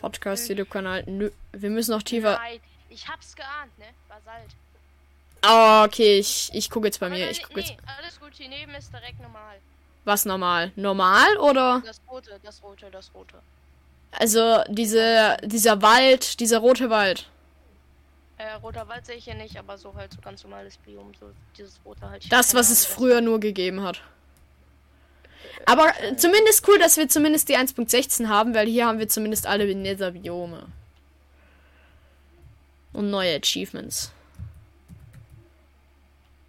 Podcast, YouTube-Kanal. Nö, wir müssen noch tiefer. Ich hab's geahnt, ne? Basalt. Ah, okay, ich, ich gucke jetzt bei mir. Ich gucke nee, jetzt. alles gut, hier neben ist direkt normal. Was normal? Normal oder? Das rote, das rote, das rote. Also diese, dieser Wald, dieser rote Wald. Äh, roter Wald sehe ich hier nicht, aber so halt so ganz normales Biom, so dieses rote halt. Das, was es früher nur gegeben hat. Aber äh, zumindest cool, dass wir zumindest die 1.16 haben, weil hier haben wir zumindest alle Nether-Biome. Und neue Achievements.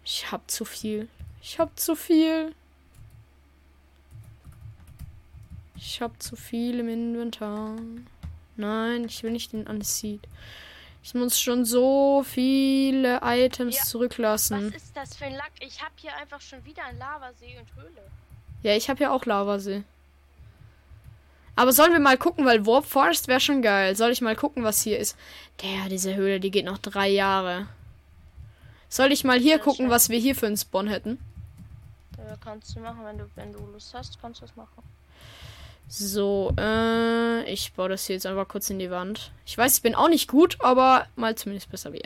Ich hab zu viel. Ich hab zu viel. Ich hab zu viel im Inventar. Nein, ich will nicht den Unseed. Ich muss schon so viele Items Ja, zurücklassen. Was ist das für ein Lack? Ich hab hier einfach schon wieder einen Lavasee und Höhle. Ja, ich habe ja auch Lavasee. Aber sollen wir mal gucken, weil Warp Forest wäre schon geil. Soll ich mal gucken, was hier ist? Der, diese Höhle, die geht noch drei Jahre. Soll ich mal hier Das gucken, was wir hier für einen Spawn hätten? Äh, kannst du machen, wenn du, wenn du Lust hast, kannst du es machen. So, äh, ich baue das hier jetzt einfach kurz in die Wand. Ich weiß, ich bin auch nicht gut, aber mal zumindest besser wie.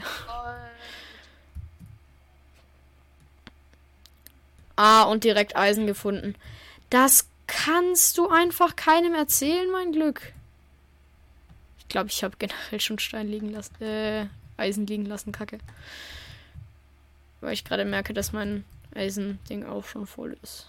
Ah, und direkt Eisen gefunden. Das kannst du einfach keinem erzählen, mein Glück. Ich glaube, ich habe generell schon Stein liegen lassen, äh, Eisen liegen lassen, Kacke. Weil ich gerade merke, dass mein Eisending auch schon voll ist.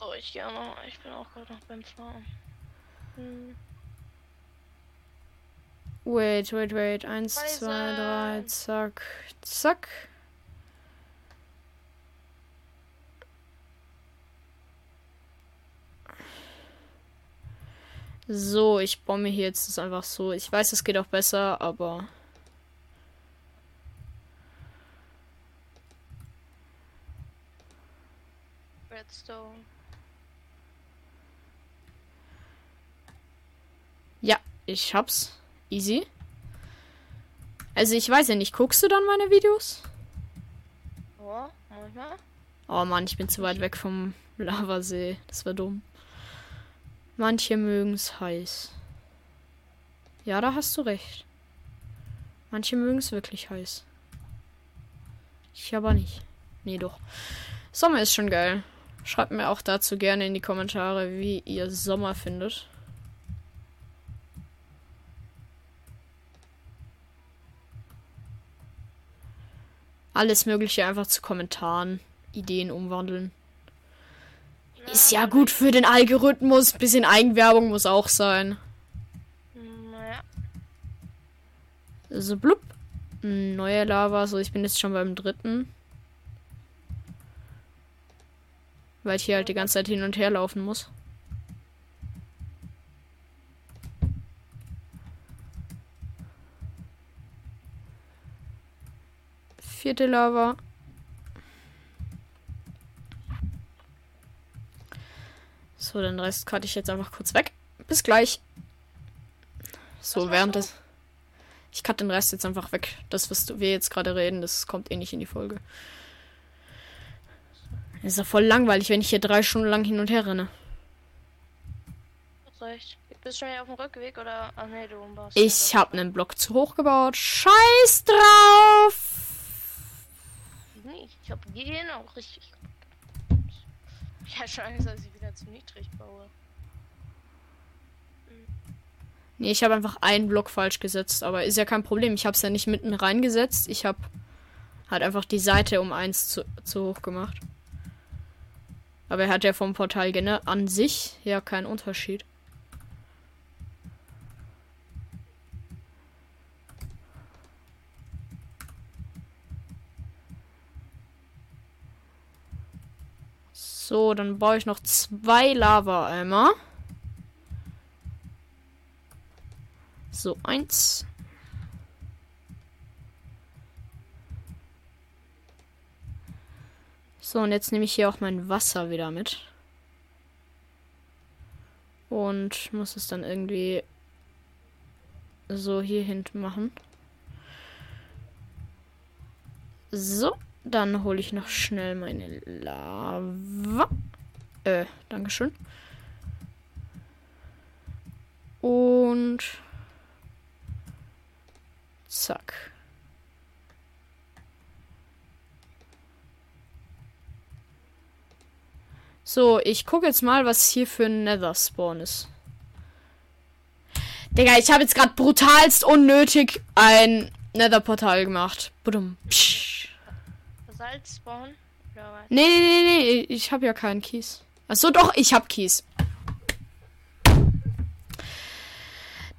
Oh, ich noch. Ich bin auch gerade noch beim Farm. Hm. Wait, wait, wait. Eins, zwei, drei, zack, zack. So, ich baue mir hier jetzt das einfach so. Ich weiß, es geht auch besser, aber. Redstone. Ja, ich hab's. Easy. Also, ich weiß ja nicht, guckst du dann meine Videos? Ja, manchmal. Oh Mann, ich bin zu weit weg vom Lavasee. Das war dumm. Manche mögen's heiß. Ja, da hast du recht. Manche mögen's wirklich heiß. Ich aber nicht. Nee, doch. Sommer ist schon geil. Schreibt mir auch dazu gerne in die Kommentare, wie ihr Sommer findet. Alles Mögliche einfach zu Kommentaren, Ideen umwandeln. Ist ja gut für den Algorithmus. Bisschen Eigenwerbung muss auch sein. Naja. So, blub. Hm, Neue Lava. So, ich bin jetzt schon beim dritten. Weil ich hier halt die ganze Zeit hin und her laufen muss. Vierte Lava. So, den Rest cutte ich jetzt einfach kurz weg. Bis gleich. So, während des. Ich cutte den Rest jetzt einfach weg. Das, was du- wir jetzt gerade reden, das kommt eh nicht in die Folge. Das ist ja voll langweilig, wenn ich hier drei Stunden lang hin und her renne. Recht. Bist du schon auf dem Rückweg oder. Ach nee, du warst. Ich habe einen Block zu hoch gebaut. Scheiß drauf! Ich hab jeden auch richtig. Schon Angst, dass ich wieder zu niedrig baue. Nee, ich habe einfach einen Block falsch gesetzt, aber ist ja kein Problem. Ich habe es ja nicht mitten reingesetzt. Ich habe halt einfach die Seite um eins zu, zu hoch gemacht. Aber er hat ja vom Portal an sich ja keinen Unterschied. So, dann baue ich noch zwei Lava-Eimer. So, eins. So, und jetzt nehme ich hier auch mein Wasser wieder mit. Und muss es dann irgendwie so hier hinten machen. So, dann hole ich noch schnell meine Lava. Äh, Dankeschön. Und zack. So, ich gucke jetzt mal, was hier für ein Nether Spawn ist. Digga, ich habe jetzt gerade brutalst unnötig ein Nether Portal gemacht. Budum. Psch. Oder was? Nee, nee, nee, nee, ich habe ja keinen Kies. Achso, doch, ich habe Kies.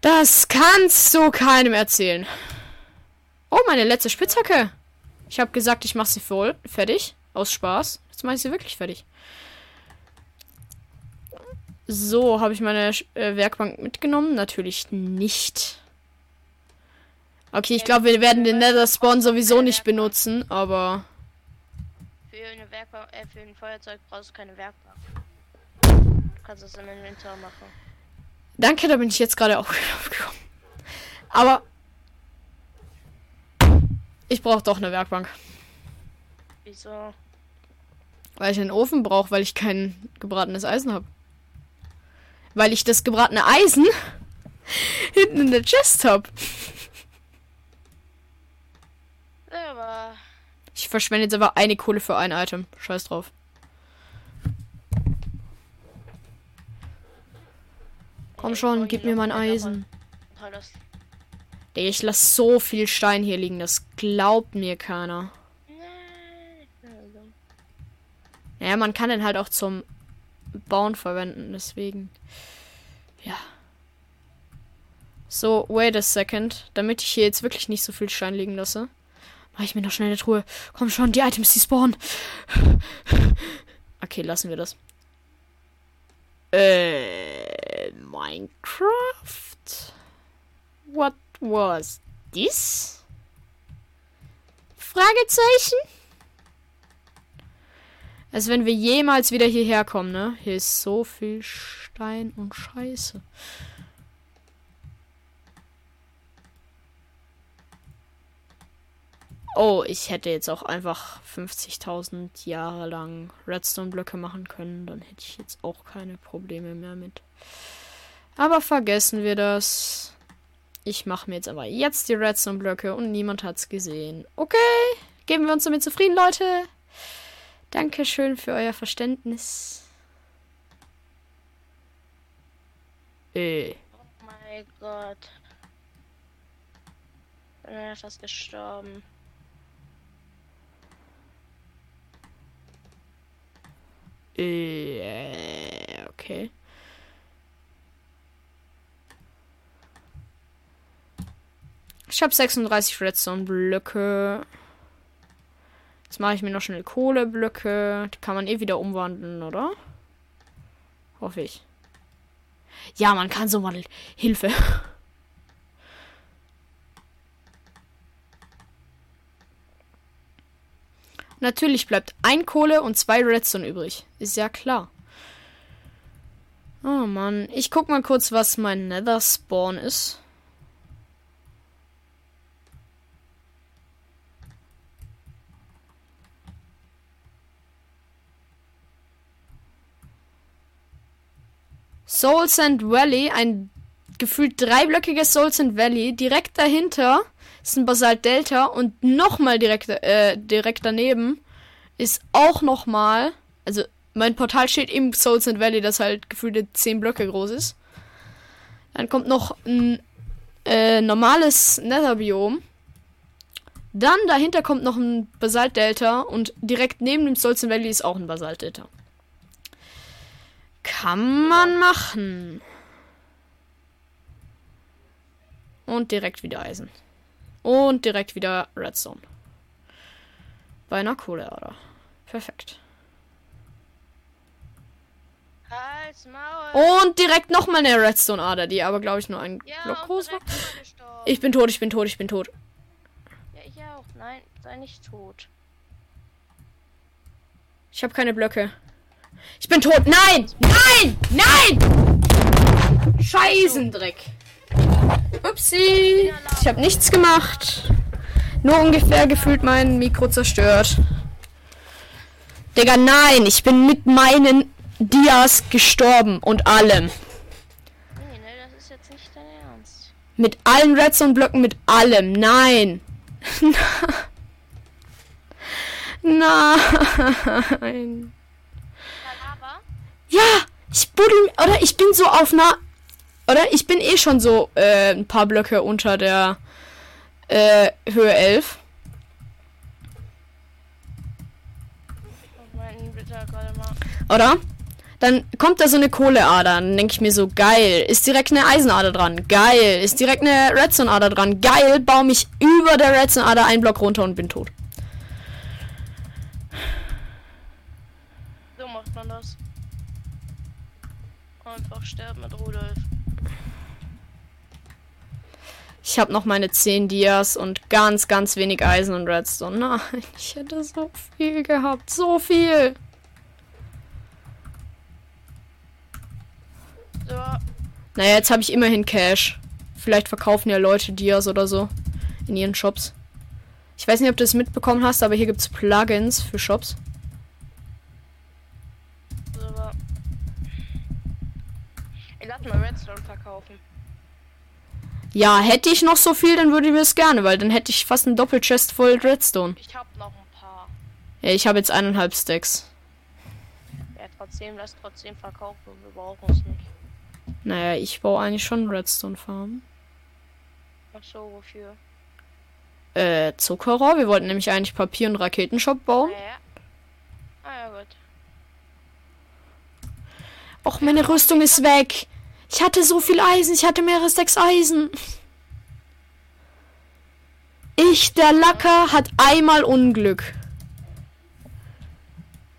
Das kannst du keinem erzählen. Oh, meine letzte Spitzhacke. Ich habe gesagt, ich mache sie voll fertig. Aus Spaß. Jetzt mache ich sie wirklich fertig. So, habe ich meine äh, Werkbank mitgenommen? Natürlich nicht. Okay, ich glaube, wir werden den Nether Spawn sowieso nicht benutzen, aber eine Werkbank, äh, für ein Feuerzeug brauchst du keine Werkbank. Du kannst es im Inventar machen. Danke, da bin ich jetzt gerade auch drauf gekommen. Aber ich brauche doch eine Werkbank. Wieso? Weil ich einen Ofen brauche, weil ich kein gebratenes Eisen habe. Weil ich das gebratene Eisen hinten in der Chest habe. Ja, aber Ich verschwende jetzt aber eine Kohle für ein Item. Scheiß drauf. Komm schon, gib mir mein Eisen. Ich lass so viel Stein hier liegen, das glaubt mir keiner. Naja, man kann den halt auch zum Bauen verwenden, deswegen. Ja. So, wait a second. Damit ich hier jetzt wirklich nicht so viel Stein liegen lasse, mache ich mir noch schnell eine Truhe. Komm schon, die Items, die spawnen. Okay, lassen wir das. Äh, Minecraft? What was this? Fragezeichen? Als wenn wir jemals wieder hierher kommen, ne? Hier ist so viel Stein und Scheiße. Oh, ich hätte jetzt auch einfach 50.000 Jahre lang Redstone-Blöcke machen können. Dann hätte ich jetzt auch keine Probleme mehr mit. Aber vergessen wir das. Ich mache mir jetzt aber jetzt die Redstone-Blöcke und niemand hat's gesehen. Okay, geben wir uns damit zufrieden, Leute. Dankeschön für euer Verständnis. Äh. Oh mein Gott. Bin fast gestorben. Äh, okay. Ich habe 36 Redstone-Blöcke. Jetzt mache ich mir noch schnell Kohleblöcke. Die kann man eh wieder umwandeln, oder? Hoffe ich. Ja, man kann so mal Hilfe. Natürlich bleibt ein Kohle und zwei Redstone übrig. Ist ja klar. Oh Mann. Ich guck mal kurz, was mein Nether Spawn ist. Soul Sand Valley, ein gefühlt dreiblöckiges Soul Sand Valley. Direkt dahinter ist ein Basalt Delta und nochmal direkt, äh, direkt daneben ist auch nochmal, also mein Portal steht im Soul Sand Valley, das halt gefühlte 10 Blöcke groß ist. Dann kommt noch ein äh, normales Netherbiom. Dann dahinter kommt noch ein Basalt Delta und direkt neben dem Soul Sand Valley ist auch ein Basalt Delta. Kann man machen. Und direkt wieder Eisen. Und direkt wieder Redstone. Bei einer Kohleader. Perfekt. Maul. Und direkt nochmal eine Redstone-Ader, die aber, glaube ich, nur ein ja, Block groß war. Ich bin tot, ich bin tot, ich bin tot. Ja, ich auch. Nein, sei nicht tot. Ich habe keine Blöcke. Ich bin tot. Nein! Nein! Nein! Scheißendreck. Upsi. Ich habe nichts gemacht. Nur ungefähr gefühlt mein Mikro zerstört. Digga, nein. Ich bin mit meinen Dias gestorben und allem. Nee, ne, das ist jetzt nicht dein Ernst. Mit allen Redstone-Blöcken, mit allem. Nein. Nein. Ja, ich buddel, oder ich bin so auf einer, oder ich bin eh schon so äh, ein paar Blöcke unter der äh, Höhe 11. Ich mein, bitte gerade mal. Oder? Dann kommt da so eine Kohleader. Dann denke ich mir so, geil. Ist direkt eine Eisenader dran. Geil. Ist direkt eine Redstone-Ader dran. Geil. Baue mich über der Redstone-Ader einen Block runter und bin tot. So macht man das. Einfach sterben mit Rudolf. Ich habe noch meine 10 Dias und ganz, ganz wenig Eisen und Redstone. Nein, ich hätte so viel gehabt. So viel. So, Naja, jetzt habe ich immerhin Cash. Vielleicht verkaufen ja Leute Dias oder so in ihren Shops. Ich weiß nicht, ob du es mitbekommen hast, aber hier gibt es Plugins für Shops. Lass mal Redstone verkaufen. Ja, hätte ich noch so viel, dann würde ich mir es gerne, weil dann hätte ich fast ein Doppelchest voll Redstone. Ich hab noch ein paar. Ja, ich habe jetzt eineinhalb Stacks. Ja, trotzdem, lass trotzdem verkaufen. Wir brauchen es nicht. Naja, ich baue eigentlich schon Redstone Farm. Ach so, wofür? Äh, Zuckerrohr. Wir wollten nämlich eigentlich Papier- und Raketenshop bauen. Naja. Ah ja, gut. Och, meine Rüstung ist weg. Ich hatte so viel Eisen. Ich hatte mehrere Stacks Eisen. Ich, der Lacker, hat einmal Unglück.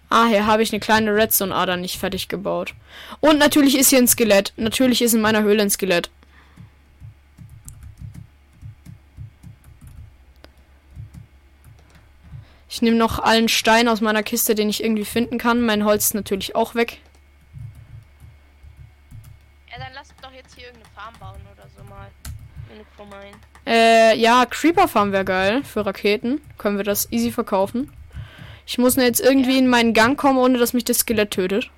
Ah, hier habe ich eine kleine Redstone-Ader nicht fertig gebaut. Und natürlich ist hier ein Skelett. Natürlich ist in meiner Höhle ein Skelett. Ich nehme noch allen Stein aus meiner Kiste, den ich irgendwie finden kann. Mein Holz ist natürlich auch weg. Meinen. Äh, ja, Creeper Farm wäre geil für Raketen. Können wir das easy verkaufen. Ich muss nur jetzt irgendwie in meinen Gang kommen, ohne dass mich das Skelett tötet.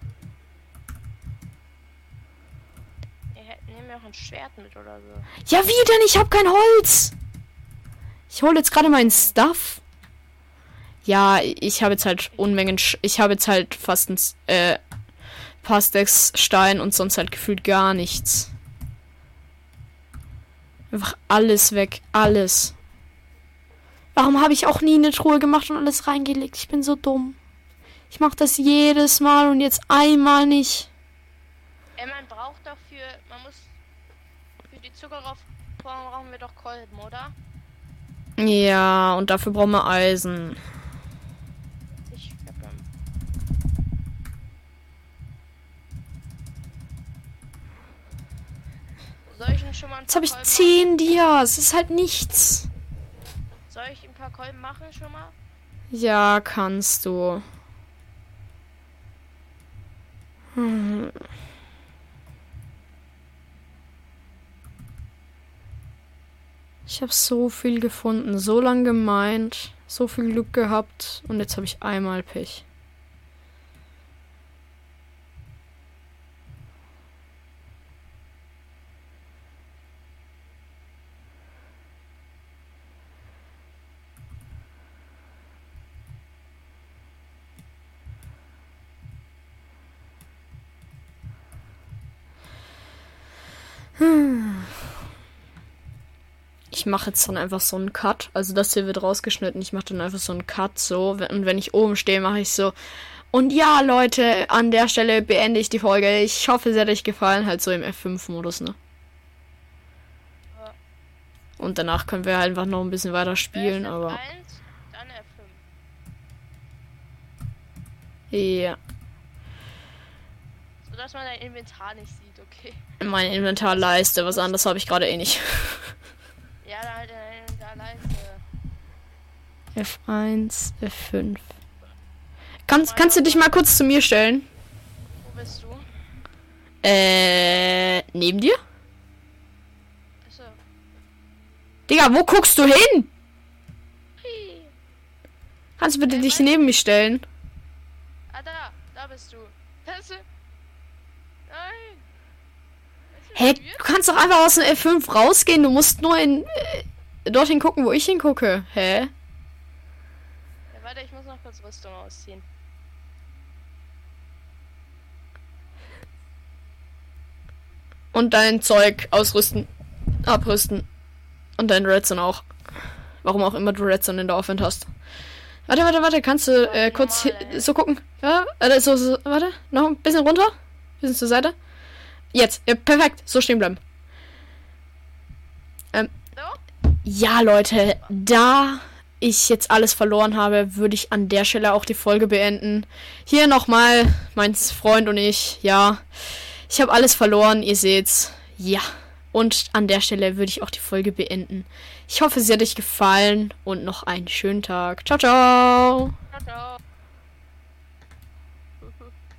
Auch ein Schwert mit oder so. Ja, wie denn? Ich habe kein Holz. Ich hole jetzt gerade meinen Stuff. Ja, ich habe jetzt halt Unmengen. Sch ich habe jetzt halt fast ein äh, paar Stacks Stein und sonst halt gefühlt gar nichts. Einfach alles weg. Alles. Warum habe ich auch nie eine Truhe gemacht und alles reingelegt? Ich bin so dumm. Ich mache das jedes Mal und jetzt einmal nicht. Ey, man braucht doch für. Man muss. Für die Zuckerrohr brauchen wir doch Kolben, oder? Ja, und dafür brauchen wir Eisen. Ich hab dann. Soll ich denn schon mal ein Jetzt habe ich Kolben 10 Dias. Das ist halt nichts. Soll ich ein paar Kolben machen schon mal? Ja, kannst du. Hm. Ich habe so viel gefunden, so lang gemeint, so viel Glück gehabt und jetzt habe ich einmal Pech. Ich mache jetzt dann einfach so einen Cut. Also das hier wird rausgeschnitten. Ich mache dann einfach so einen Cut so. Und wenn ich oben stehe, mache ich so. Und ja, Leute, an der Stelle beende ich die Folge. Ich hoffe, sie hat euch gefallen, halt so im F5-Modus, ne? Und danach können wir halt einfach noch ein bisschen weiter spielen, Erst aber. F1, dann F5. Ja. So dass man dein Inventar nicht sieht, okay. Meine Inventarleiste, was anderes habe ich gerade eh nicht. Ja, dann halt dein Inventar leiste. F1, F5. Kannst, kannst du dich mal kurz zu mir stellen? Wo bist du? Äh, neben dir? Achso. Digga, wo guckst du hin? Hi. Kannst du bitte dich neben mich stellen? Ah, da. Da bist du. Das ist... Nein. Weißt du, Hä, du kannst doch einfach aus dem F5 rausgehen. Du musst nur in, äh, dorthin gucken, wo ich hingucke. Hä? Ja, warte, ich muss noch kurz Rüstung ausziehen. Und dein Zeug ausrüsten. Abrüsten. Und dein Redstone auch. Warum auch immer du Redstone in der Aufwand hast. Warte, warte, warte. Kannst du äh, kurz Normale. so gucken? Ja, warte, so, so, warte. Noch ein bisschen runter. Bisschen zur Seite. Jetzt. Ja, perfekt. So stehen bleiben. So? Ja, Leute, da ich jetzt alles verloren habe, würde ich an der Stelle auch die Folge beenden. Hier nochmal, mein Freund und ich, ja. Ich habe alles verloren, ihr seht's. Ja. Und an der Stelle würde ich auch die Folge beenden. Ich hoffe, sie hat euch gefallen und noch einen schönen Tag. Ciao, ciao. Ciao, ciao.